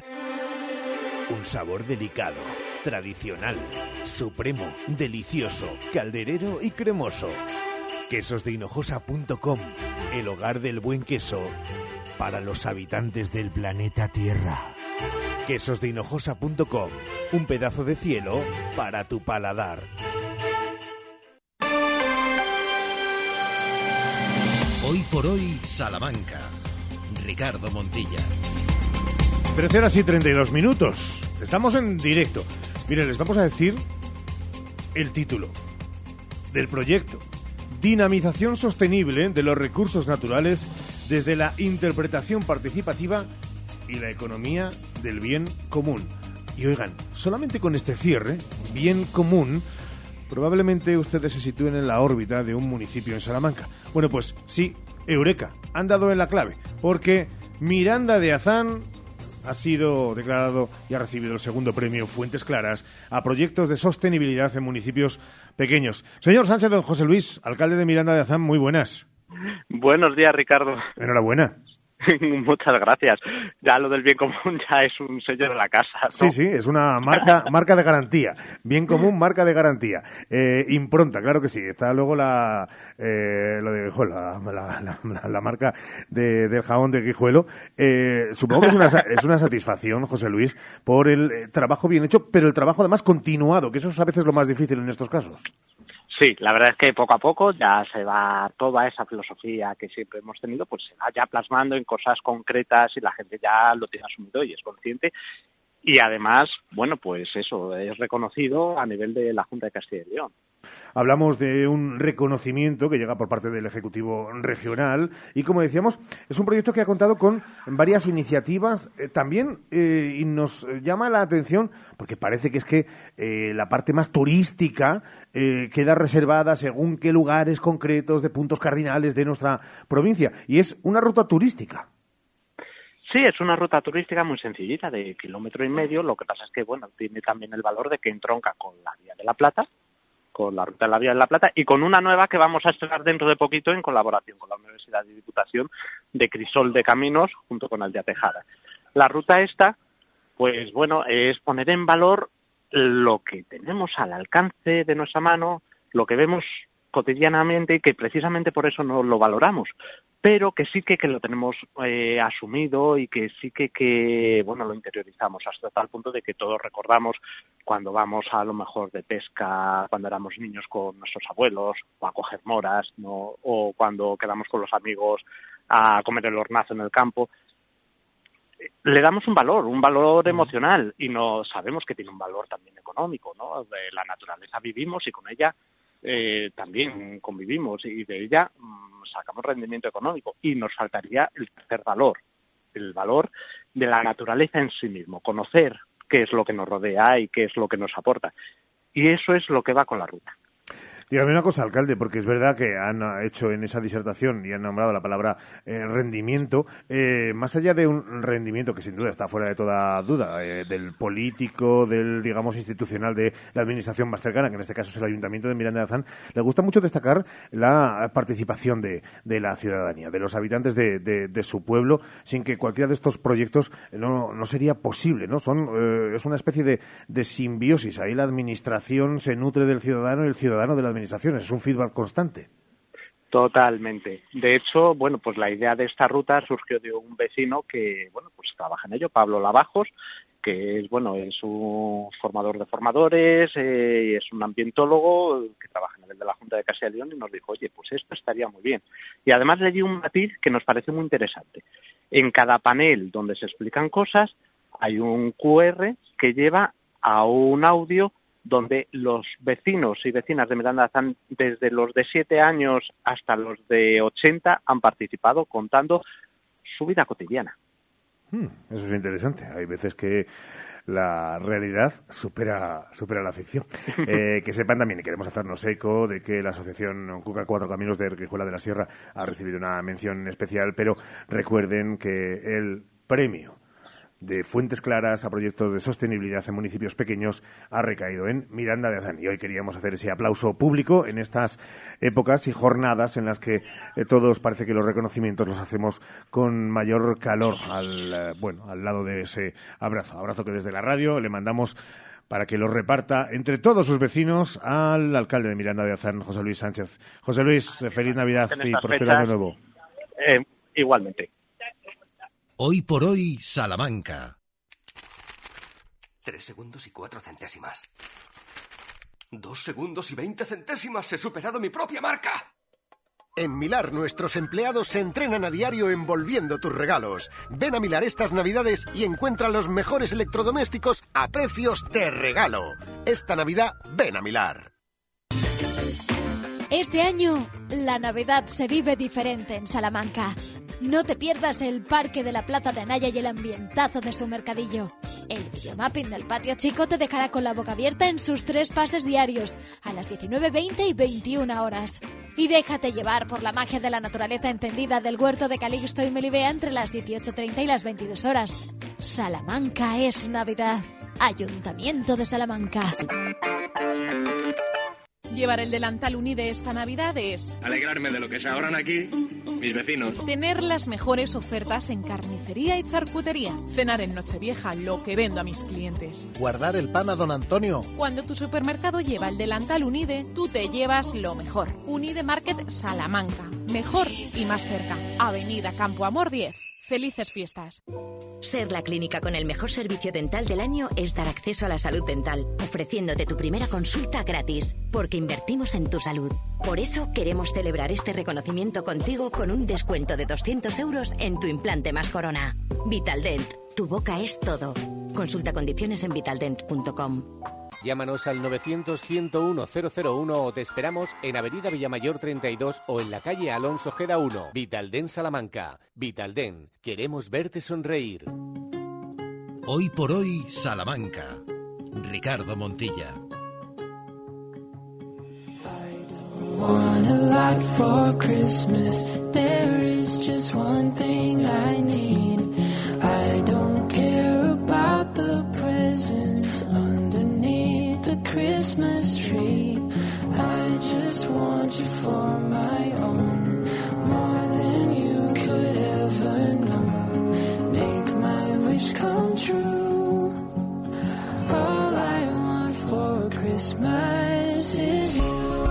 Un sabor delicado, tradicional, supremo, delicioso, calderero y cremoso. Quesosdehinojosa.com, el hogar del buen queso para los habitantes del planeta Tierra. Quesosdehinojosa.com, un pedazo de cielo para tu paladar. Hoy por hoy, Salamanca. Ricardo Montilla. 13 horas y 32 minutos. Estamos en directo. Miren, les vamos a decir el título del proyecto. Dinamización sostenible de los recursos naturales desde la interpretación participativa y la economía del bien común. Y oigan, solamente con este cierre, bien común, probablemente ustedes se sitúen en la órbita de un municipio en Salamanca. Bueno, pues sí, Eureka, han dado en la clave, porque Miranda de Azán ha sido declarado y ha recibido el segundo premio Fuentes Claras a proyectos de sostenibilidad en municipios pequeños. Señor Sánchez Don José Luis, alcalde de Miranda de Azán, muy buenas. Buenos días, Ricardo. Enhorabuena. *laughs* Muchas gracias. Ya lo del bien común ya es un sello de la casa. ¿no? Sí, sí, es una marca, *laughs* marca de garantía. Bien común, marca de garantía. Eh, impronta, claro que sí. Está luego la, eh, lo de, jo, la, la, la- la marca de- del jabón de Guijuelo. Eh, supongo que es una, es una satisfacción, José Luis, por el eh, trabajo bien hecho, pero el trabajo además continuado, que eso es a veces lo más difícil en estos casos. Sí, la verdad es que poco a poco ya se va toda esa filosofía que siempre hemos tenido, pues se va ya plasmando en cosas concretas y la gente ya lo tiene asumido y es consciente. Y además, bueno, pues eso es reconocido a nivel de la Junta de Castilla y León. Hablamos de un reconocimiento que llega por parte del Ejecutivo Regional y, como decíamos, es un proyecto que ha contado con varias iniciativas eh, también eh, y nos llama la atención porque parece que es que eh, la parte más turística queda reservada según qué lugares concretos de puntos cardinales de nuestra provincia y es una ruta turística. Sí, es una ruta turística muy sencillita, de kilómetro y medio. Lo que pasa es que, bueno, tiene también el valor de que entronca con la Vía de la Plata, con la ruta de la Vía de la Plata y con una nueva que vamos a estrenar dentro de poquito en colaboración con la Universidad de Diputación de Crisol de Caminos junto con Aldea Tejada. La ruta esta, pues bueno, es poner en valor lo que tenemos al alcance de nuestra mano, lo que vemos cotidianamente y que precisamente por eso no lo valoramos, pero que sí que, que lo tenemos eh, asumido y que sí que, que, bueno, lo interiorizamos hasta tal punto de que todos recordamos cuando vamos a lo mejor de pesca, cuando éramos niños con nuestros abuelos, o a coger moras, ¿no? o cuando quedamos con los amigos a comer el hornazo en el campo, le damos un valor, un valor emocional y no sabemos que tiene un valor también económico, ¿no? De la naturaleza vivimos y con ella eh, también convivimos y de ella mm, sacamos rendimiento económico. Y nos faltaría el tercer valor, el valor de la naturaleza en sí mismo, conocer qué es lo que nos rodea y qué es lo que nos aporta. Y eso es lo que va con la ruta. Dígame una cosa, alcalde, porque es verdad que han hecho en esa disertación y han nombrado la palabra eh, rendimiento, eh, más allá de un rendimiento que sin duda está fuera de toda duda, eh, del político, del, digamos, institucional de la administración más cercana, que en este caso es el Ayuntamiento de Miranda de Azán, le gusta mucho destacar la participación de, la ciudadanía, de los habitantes de, su pueblo, sin que cualquiera de estos proyectos no, no sería posible, ¿no? Son, es una especie de, de simbiosis. Ahí la administración se nutre del ciudadano y el ciudadano de la es un feedback constante. Totalmente. De hecho, bueno, pues la idea de esta ruta surgió de un vecino que, bueno, pues trabaja en ello, Pablo Lavajos, que es, bueno, es un formador de formadores, eh, es un ambientólogo que trabaja a nivel de la Junta de Castilla y León y nos dijo, oye, pues esto estaría muy bien. Y además le di un matiz que nos parece muy interesante. En cada panel donde se explican cosas hay un QR que lleva a un audio donde los vecinos y vecinas de Miranda desde los de 7 años hasta los de 80 han participado contando su vida cotidiana. Hmm, eso es interesante. Hay veces que la realidad supera, supera la ficción. *laughs* Eh, que sepan también, y queremos hacernos eco de que la asociación Cuca Cuatro Caminos de Rijuela de la Sierra ha recibido una mención especial, pero recuerden que el premio de fuentes claras a proyectos de sostenibilidad en municipios pequeños ha recaído en Miranda de Azán. Y hoy queríamos hacer ese aplauso público en estas épocas y jornadas en las que eh, todos parece que los reconocimientos los hacemos con mayor calor al, eh, bueno, al lado de ese abrazo. Abrazo que desde la radio le mandamos para que lo reparta entre todos sus vecinos al alcalde de Miranda de Azán, José Luis Sánchez. José Luis, feliz Navidad y próspero año nuevo. Eh, igualmente. Hoy por hoy, Salamanca. Tres segundos y cuatro centésimas. Dos segundos y veinte centésimas. He superado mi propia marca. En Milar nuestros empleados se entrenan a diario envolviendo tus regalos. Ven a Milar estas navidades y encuentra los mejores electrodomésticos a precios de regalo. Esta Navidad ven a Milar. Este año la Navidad se vive diferente en Salamanca. No te pierdas el parque de la Plaza de Anaya y el ambientazo de su mercadillo. El videomapping del patio chico te dejará con la boca abierta en sus tres pases diarios, a las 19.20 y 21 horas. Y déjate llevar por la magia de la naturaleza encendida del huerto de Calixto y Melibea entre las 18.30 y las 22 horas. Salamanca es Navidad. Ayuntamiento de Salamanca. Llevar el delantal Unide esta Navidad es... Alegrarme de lo que se ahorran aquí mis vecinos. Tener las mejores ofertas en carnicería y charcutería. Cenar en Nochevieja lo que vendo a mis clientes. Guardar el pan a don Antonio. Cuando tu supermercado lleva el delantal Unide, tú te llevas lo mejor. Unide Market Salamanca. Mejor y más cerca. Avenida Campo Amor 10. Felices fiestas. Ser la clínica con el mejor servicio dental del año es dar acceso a la salud dental, ofreciéndote tu primera consulta gratis, porque invertimos en tu salud. Por eso queremos celebrar este reconocimiento contigo con un descuento de 200 euros en tu implante más corona. Vitaldent, tu boca es todo. Consulta condiciones en vitaldent.com. Llámanos al 900-101-001 o te esperamos en Avenida Villamayor 32 o en la calle Alonso Gera 1. Vitalden Salamanca. Vitalden. Queremos verte sonreír. Hoy por hoy, Salamanca. Ricardo Montilla. want a lot for Christmas. There is just one thing I need. I don't care about the the Christmas tree. I just want you for my own, more than you could ever know. Make my wish come true. All I want for Christmas is you.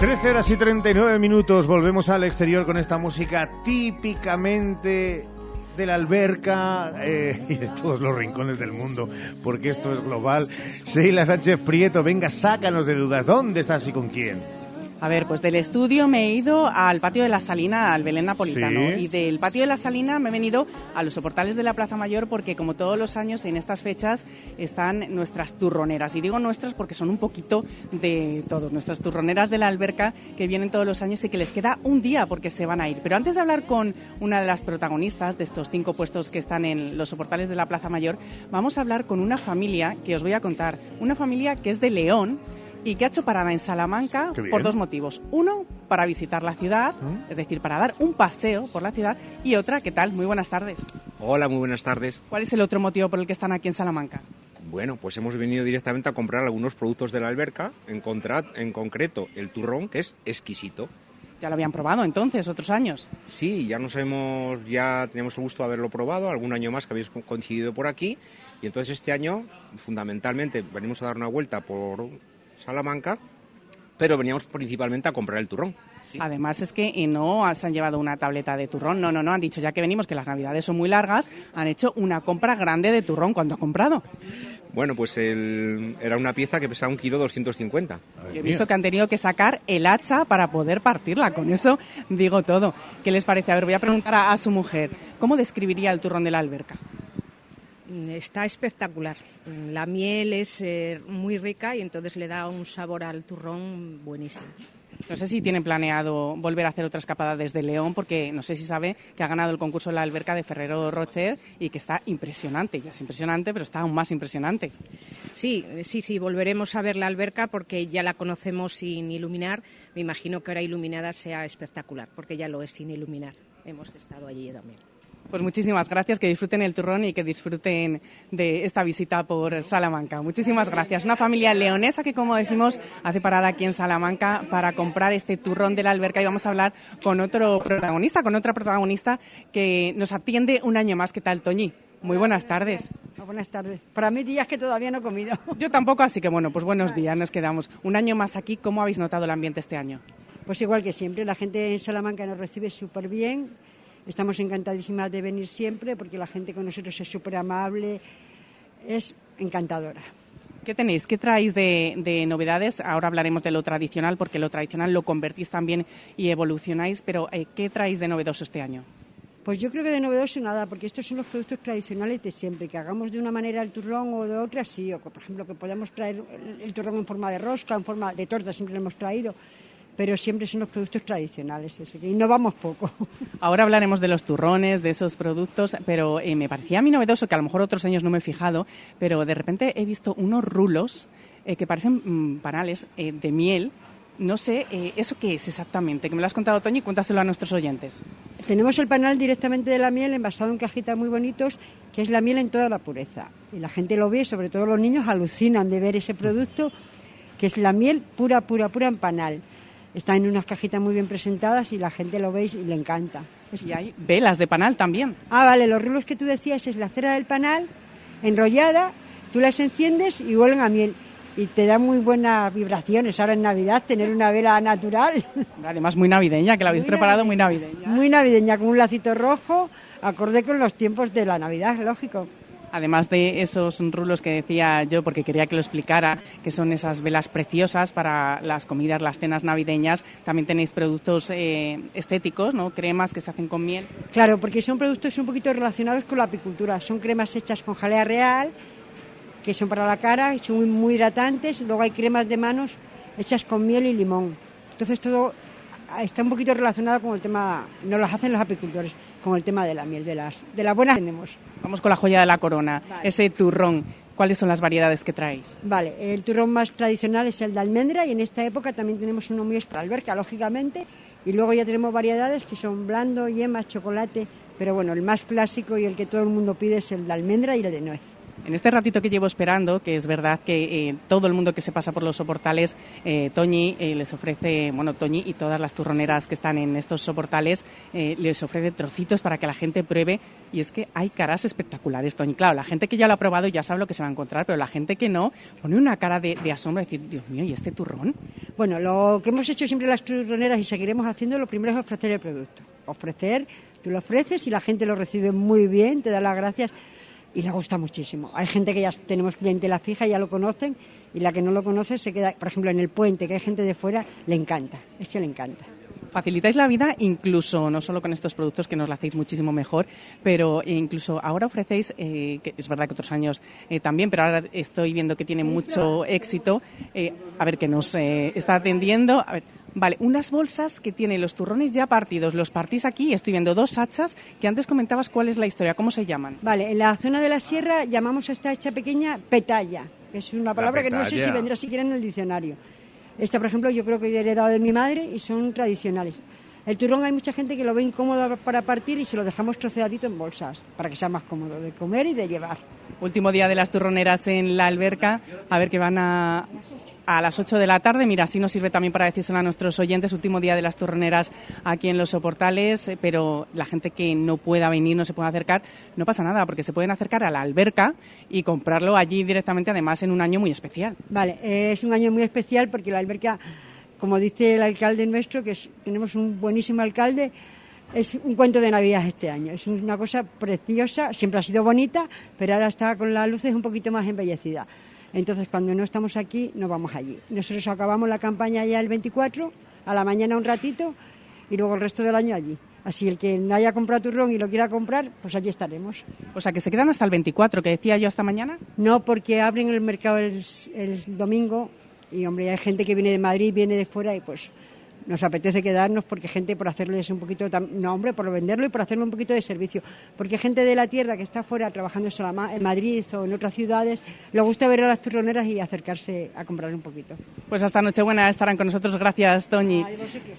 13 horas y 39 minutos, volvemos al exterior con esta música típicamente de la alberca eh, *laughs* y de todos los rincones del mundo, porque esto es global. Sheila Sánchez Prieto, venga, sácanos de dudas, ¿dónde estás y con quién? A ver, pues del estudio me he ido al patio de la Salina, al Belén Napolitano. Sí. Y del patio de la Salina me he venido a los soportales de la Plaza Mayor porque, como todos los años, en estas fechas están nuestras turroneras. Y digo nuestras porque son un poquito de todos. Nuestras turroneras de la alberca que vienen todos los años y que les queda un día porque se van a ir. Pero antes de hablar con una de las protagonistas de estos cinco puestos que están en los soportales de la Plaza Mayor, vamos a hablar con una familia que os voy a contar. Una familia que es de León y que ha hecho parada en Salamanca por dos motivos. Uno, para visitar la ciudad, ¿Mm? es decir, para dar un paseo por la ciudad. Y otra, ¿qué tal? Muy buenas tardes. Hola, muy buenas tardes. ¿Cuál es el otro motivo por el que están aquí en Salamanca? Bueno, pues hemos venido directamente a comprar algunos productos de la alberca, en, contra- en concreto el turrón, que es exquisito. Ya lo habían probado entonces, otros años. Sí, ya nos hemos, ya teníamos el gusto de haberlo probado, algún año más que habéis co- coincidido por aquí, y entonces este año, fundamentalmente, venimos a dar una vuelta por Salamanca, pero veníamos principalmente a comprar el turrón. Además es que eh, no se han llevado una tableta de turrón, no, no, no, han dicho ya que venimos que las navidades son muy largas, han hecho una compra grande de turrón. ¿Cuánto ha comprado? Bueno, pues el- era una pieza que pesaba un kilo 250. Yo he visto que han tenido que sacar el hacha para poder partirla, con eso digo todo. ¿Qué les parece? A ver, voy a preguntar a, a su mujer, ¿cómo describiría el turrón de la alberca? Mm, Está espectacular. Mm, La miel es eh, muy rica y entonces le da un sabor al turrón buenísimo. No sé si tienen planeado volver a hacer otra escapada desde León, porque no sé si sabe que ha ganado el concurso la alberca de Ferrero Rocher y que está impresionante. Ya es impresionante, pero está aún más impresionante. Sí, eh, sí, sí, volveremos a ver la alberca porque ya la conocemos sin iluminar. Me imagino que ahora iluminada sea espectacular, porque ya lo es sin iluminar. Hemos estado allí también. Pues muchísimas gracias, que disfruten el turrón y que disfruten de esta visita por Salamanca. Muchísimas gracias. Una familia leonesa que, como decimos, hace parada aquí en Salamanca para comprar este turrón de la alberca y vamos a hablar con otro protagonista, con otra protagonista que nos atiende un año más. ¿Qué tal, Toñi? Muy buenas tardes. Buenas tardes. Para mí días que todavía no he comido. Yo tampoco, así que bueno, pues buenos días, nos quedamos. Un año más aquí, ¿cómo habéis notado el ambiente este año? Pues igual que siempre, la gente en Salamanca nos recibe súper bien. Estamos encantadísimas de venir siempre porque la gente con nosotros es súper amable, es encantadora. ¿Qué tenéis? ¿Qué traéis de, de novedades? Ahora hablaremos de lo tradicional, porque lo tradicional lo convertís también y evolucionáis, pero eh, ¿qué traéis de novedoso este año? Pues yo creo que de novedoso nada, porque estos son los productos tradicionales de siempre. Que hagamos de una manera el turrón o de otra, sí. O que, por ejemplo, que podamos traer el, el turrón en forma de rosca, en forma de torta, siempre lo hemos traído. Pero siempre son los productos tradicionales, ese, que innovamos poco. *laughs* Ahora hablaremos de los turrones, de esos productos, pero eh, me parecía a mí novedoso, que a lo mejor otros años no me he fijado, pero de repente he visto unos rulos eh, que parecen mm, panales eh, de miel. No sé, eh, ¿eso qué es exactamente? Que me lo has contado, Toño, y cuéntaselo a nuestros oyentes. Tenemos el panal directamente de la miel envasado en cajitas muy bonitos, que es la miel en toda la pureza. Y la gente lo ve, sobre todo los niños alucinan de ver ese producto, que es la miel pura, pura, pura en panal. Está en unas cajitas muy bien presentadas y la gente lo ve y le encanta. Y hay velas de panal también. Ah, vale, los rulos que tú decías es la cera del panal enrollada, tú las enciendes y huelen a miel. Y te da muy buenas vibraciones ahora en Navidad tener una vela natural. Además, muy navideña, que la habéis Muy preparado muy navideña. Muy navideña, con un lacito rojo, acorde con los tiempos de la Navidad, lógico. Además de esos rulos que decía yo, porque quería que lo explicara, que son esas velas preciosas para las comidas, las cenas navideñas, también tenéis productos eh, estéticos, ¿no? Cremas que se hacen con miel. Claro, porque son productos un poquito relacionados con la apicultura. Son cremas hechas con jalea real que son para la cara, son muy, muy hidratantes. Luego hay cremas de manos hechas con miel y limón. Entonces todo está un poquito relacionado con el tema, no las hacen los apicultores, con el tema de la miel, de las, de las buenas tenemos. Vamos con la joya de la corona, ese turrón. ¿Cuáles son las variedades que traéis? Vale, el turrón más tradicional es el de almendra y en esta época también tenemos uno muy para alberca, lógicamente, y luego ya tenemos variedades que son blando, yemas, chocolate, pero bueno, el más clásico y el que todo el mundo pide es el de almendra y el de nuez. En este ratito que llevo esperando, que es verdad que eh, todo el mundo que se pasa por los soportales, eh, Toñi eh, les ofrece, bueno, Toñi y todas las turroneras que están en estos soportales, eh, les ofrece trocitos para que la gente pruebe. Y es que hay caras espectaculares, Toñi. Claro, la gente que ya lo ha probado ya sabe lo que se va a encontrar, pero la gente que no pone una cara de, de asombro, decir, Dios mío, ¿y este turrón? Bueno, lo que hemos hecho siempre las turroneras y seguiremos haciendo, lo primero es ofrecer el producto. Ofrecer, tú lo ofreces y la gente lo recibe muy bien, te da las gracias y le gusta muchísimo. Hay gente que ya tenemos clientela fija, ya lo conocen, y la que no lo conoce se queda, por ejemplo, en el puente, que hay gente de fuera, le encanta, es que le encanta. Facilitáis la vida incluso, no solo con estos productos que nos la hacéis muchísimo mejor, pero incluso ahora ofrecéis, eh, que es verdad que otros años eh, también, pero ahora estoy viendo que tiene mucho éxito, eh, a ver, que nos eh, está atendiendo. A ver, Vale, unas bolsas que tienen los turrones ya partidos, los partís aquí, estoy viendo dos hachas que antes comentabas cuál es la historia, ¿cómo se llaman? Vale, en la zona de la sierra llamamos a esta hecha pequeña petalla, que es una palabra que no sé si vendrá siquiera en el diccionario. Esta, por ejemplo, yo creo que yo he heredado de mi madre y son tradicionales. El turrón hay mucha gente que lo ve incómodo para partir y se lo dejamos troceadito en bolsas, para que sea más cómodo de comer y de llevar. Último día de las turroneras en la alberca, a ver que van a, a las 8 de la tarde. Mira, así nos sirve también para decírselo a nuestros oyentes. Último día de las turroneras aquí en los soportales, eh, pero la gente que no pueda venir, no se pueda acercar, no pasa nada, porque se pueden acercar a la alberca y comprarlo allí directamente, además en un año muy especial. Vale, eh, es un año muy especial porque la alberca, como dice el alcalde nuestro, que es- tenemos un buenísimo alcalde, es un cuento de Navidad este año. Es una cosa preciosa, siempre ha sido bonita, pero ahora está con las luces un poquito más embellecida. Entonces, cuando no estamos aquí, nos vamos allí. Nosotros acabamos la campaña ya el 24, a la mañana un ratito, y luego el resto del año allí. Así el que no haya comprado turrón y lo quiera comprar, pues allí estaremos. O sea, que se quedan hasta el 24, que decía yo hasta mañana. No, porque abren el mercado el, el domingo y, hombre, hay gente que viene de Madrid, viene de fuera y pues nos apetece quedarnos porque gente por hacerles un poquito, tam- no hombre, por venderlo y por hacerle un poquito de servicio. Porque gente de la tierra que está fuera trabajando en Madrid o en otras ciudades, le gusta ver a las turroneras y acercarse a comprar un poquito. Pues hasta Nochebuena estarán con nosotros. Gracias, Toñi.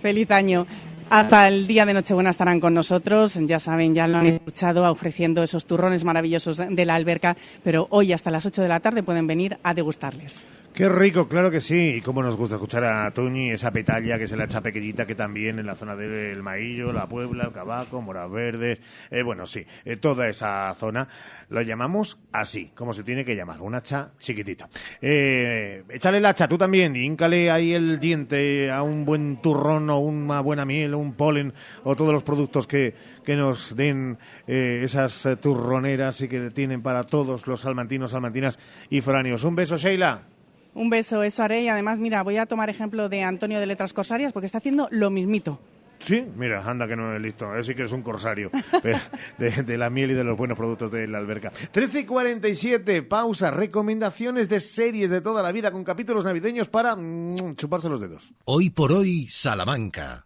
Feliz año. Hasta el día de Nochebuena estarán con nosotros. Ya saben, ya lo han escuchado ofreciendo esos turrones maravillosos de la alberca, pero hoy hasta las 8 de la tarde pueden venir a degustarles. Qué rico, claro que sí. Y cómo nos gusta escuchar a Toñi, esa petalla que se la echa pequeñita, que también en la zona del Maillo, la Puebla, el Cabaco, Moras Verdes, eh, bueno, sí, eh, toda esa zona lo llamamos así, como se tiene que llamar, un hacha chiquitita. Eh, échale el hacha tú también, y híncale ahí el diente a un buen turrón o una buena miel un polen o todos los productos que, que nos den eh, esas turroneras y que tienen para todos los salmantinos, salmantinas y foráneos. Un beso, Sheila. Un beso, eso haré. Y además, mira, voy a tomar ejemplo de Antonio de Letras Corsarias porque está haciendo lo mismito. Sí, mira, anda que no es listo. Eso sí que es un corsario *laughs* de, de la miel y de los buenos productos de la alberca. 13 y 47, pausa. Recomendaciones de series de toda la vida con capítulos navideños para mm, chuparse los dedos. Hoy por hoy, Salamanca.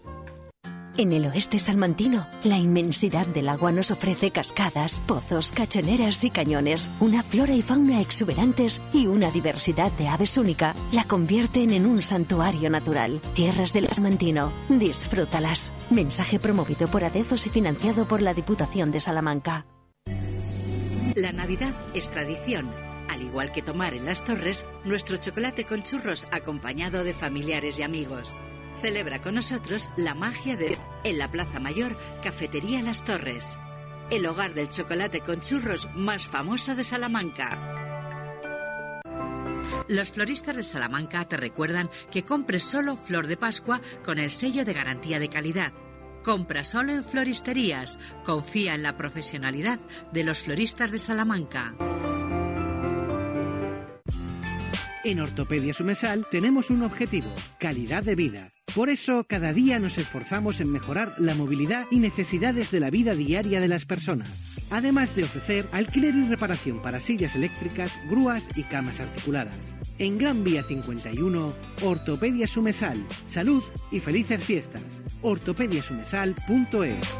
En el oeste salmantino, la inmensidad del agua nos ofrece cascadas, pozos, cachoneras y cañones, una flora y fauna exuberantes y una diversidad de aves única la convierten en un santuario natural. Tierras del Salmantino, disfrútalas. Mensaje promovido por Adezos y financiado por la Diputación de Salamanca. La Navidad es tradición. Al igual que tomar en las torres nuestro chocolate con churros acompañado de familiares y amigos. Celebra con nosotros la magia de en la Plaza Mayor, Cafetería Las Torres. El hogar del chocolate con churros más famoso de Salamanca. Los floristas de Salamanca te recuerdan que compres solo flor de Pascua con el sello de garantía de calidad. Compra solo en floristerías. Confía en la profesionalidad de los floristas de Salamanca. En Ortopedia Sumesal tenemos un objetivo, calidad de vida. Por eso, cada día nos esforzamos en mejorar la movilidad y necesidades de la vida diaria de las personas, además de ofrecer alquiler y reparación para sillas eléctricas, grúas y camas articuladas. En Gran Vía 51, Ortopedia Sumesal. Salud y felices fiestas. ortopediasumesal.es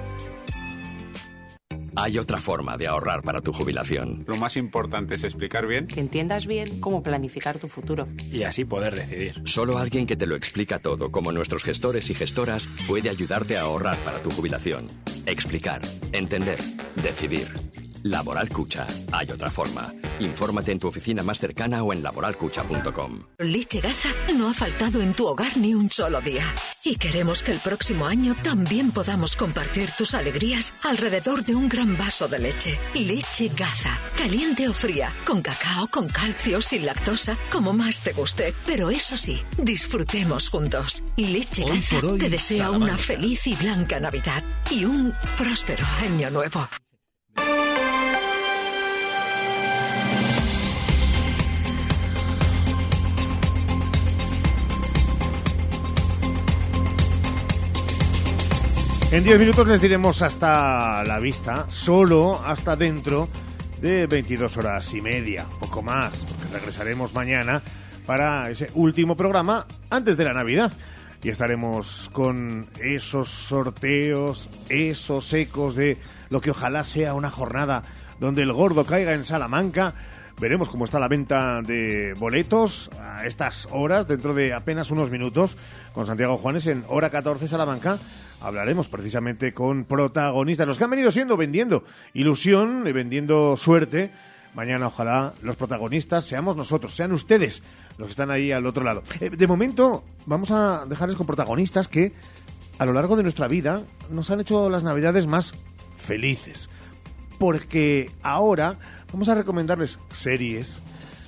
Hay otra forma de ahorrar para tu jubilación. Lo más importante es explicar bien Que entiendas bien cómo planificar tu futuro. y así poder decidir. Solo alguien que te lo explica todo, como nuestros gestores y gestoras, puede ayudarte a ahorrar para tu jubilación. Explicar, entender, decidir. Laboral Cucha. Hay otra forma. Infórmate en tu oficina más cercana o en laboralcucha.com. Leche Gaza no ha faltado en tu hogar ni un solo día. Y queremos que el próximo año también podamos compartir tus alegrías alrededor de un gran vaso de leche. Leche Gaza. Caliente o fría, con cacao, con calcio, sin lactosa, como más te guste. Pero eso sí, disfrutemos juntos. Leche Hoy Gaza hoy, te desea Salamanca. una feliz y blanca Navidad y un próspero año nuevo. En 10 minutos les diremos hasta la vista, solo hasta dentro de 22 horas y media, poco más, porque regresaremos mañana para ese último programa antes de la Navidad. Y estaremos con esos sorteos, esos ecos de lo que ojalá sea una jornada donde el gordo caiga en Salamanca. Veremos cómo está la venta de boletos a estas horas, dentro de apenas unos minutos, con Santiago Juanes en hora 14 Salamanca. Hablaremos precisamente con protagonistas, los que han venido siendo vendiendo ilusión y vendiendo suerte. Mañana ojalá los protagonistas seamos nosotros, sean ustedes los que están ahí al otro lado. Eh, de momento vamos a dejarles con protagonistas que a lo largo de nuestra vida nos han hecho las navidades más felices. Porque ahora vamos a recomendarles series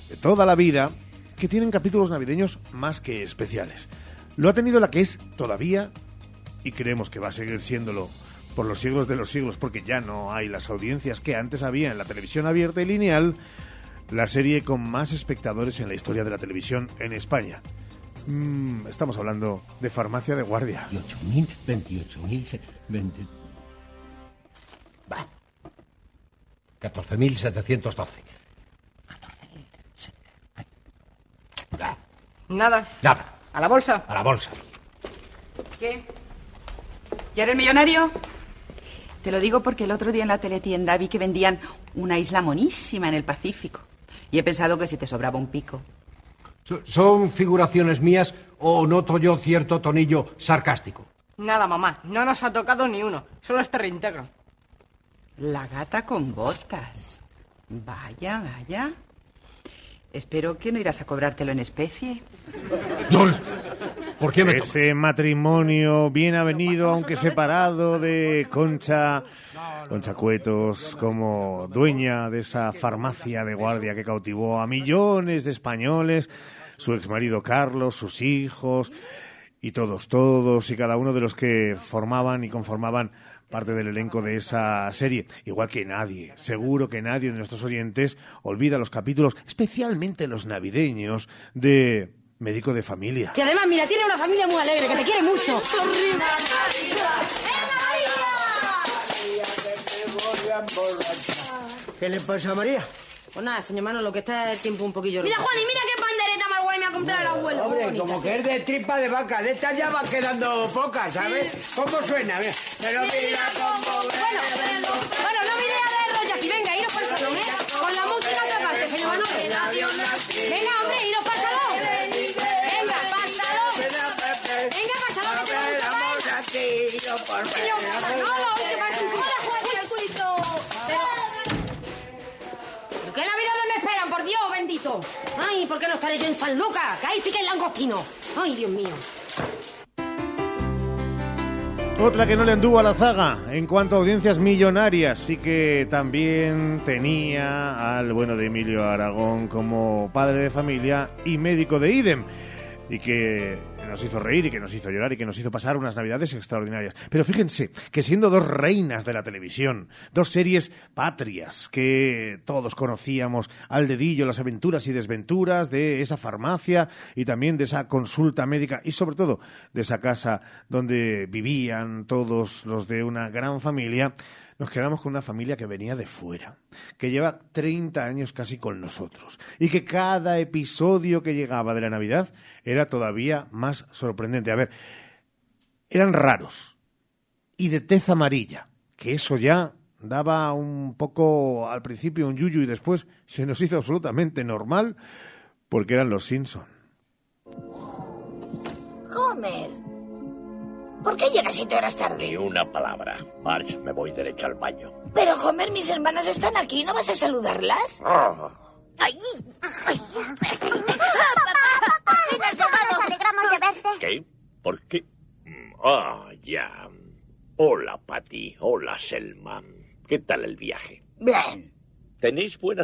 de toda la vida que tienen capítulos navideños más que especiales. Lo ha tenido la que es todavía y creemos que va a seguir siéndolo por los siglos de los siglos, porque ya no hay las audiencias que antes había en la televisión abierta y lineal, la serie con más espectadores en la historia de la televisión en España. Mm, estamos hablando de Farmacia de Guardia. 28.000, 28.000, 20... Va. 14.712. Va. Nada. Nada, ¿A la bolsa? a la bolsa. ¿Qué? ¿Ya eres millonario? Te lo digo porque el otro día en la teletienda vi que vendían una isla monísima en el Pacífico. Y he pensado que si te sobraba un pico. So- ¿Son figuraciones mías o noto yo cierto tonillo sarcástico? Nada, mamá. No nos ha tocado ni uno. Solo este reintegro. La gata con botas. Vaya, vaya. Espero que no irás a cobrártelo en especie. ¿Por qué me Ese matrimonio bien avenido, aunque separado, de Concha, Concha Cuetos, como dueña de esa farmacia de guardia que cautivó a millones de españoles, su exmarido Carlos, sus hijos, y todos, todos, y cada uno de los que formaban y conformaban parte del elenco de esa serie. Igual que nadie, seguro que nadie de nuestros oyentes olvida los capítulos, especialmente los navideños, de Médico de Familia. Y además, mira, tiene una familia muy alegre, que te quiere mucho. ¿Qué le pasa a María? Pues nada, señor Mano, lo que está es el tiempo un poquillo Mira. Juan, y mira qué pandereta comprado el abuelo. Hombre, como que es de tripa de vaca, de estas ya va quedando pocas, ¿sabes? ¿Cómo suena? Mira, pero mira cómo Bueno, bueno, no me rollo aquí. Venga, iros el salón, ¿eh? Con la música a otra parte, señor Manolo. Venga, hombre, iros para el salón. Venga, para el salón. Venga, para el salón, que tenemos que sacar. Señor Manolo, Ay, ¿por qué no estaré yo en San Lucas? Que ahí sí que hay langostino. Ay, Dios mío. Otra que no le anduvo a la zaga en cuanto a audiencias millonarias, sí que también tenía al bueno de Emilio Aragón como padre de familia y médico de IDEM y que nos hizo reír y que nos hizo llorar y que nos hizo pasar unas navidades extraordinarias. Pero fíjense que siendo dos reinas de la televisión, dos series patrias que todos conocíamos al dedillo las aventuras y desventuras de esa farmacia y también de esa consulta médica y sobre todo de esa casa donde vivían todos los de una gran familia, nos quedamos con una familia que venía de fuera, que lleva 30 años casi con nosotros y que cada episodio que llegaba de la Navidad era todavía más sorprendente. A ver, eran raros y de tez amarilla, que eso ya daba un poco al principio un yuyu y después se nos hizo absolutamente normal porque eran los Simpson. Homer, ¿por qué llegas siete horas tarde? Ni una palabra. March, me voy derecho al baño. Pero Homer, mis hermanas están aquí, ¿no vas a saludarlas? Ah, ¡Ay! ¡Ay! ¡Papá! ¡Fin has llegado! Nos alegramos de verte. ¿Qué? ¿Por qué? Mm, Ah, ya. Hola, Patty. Hola, Selma. ¿Qué tal el viaje? Bien. ¿Tenéis buena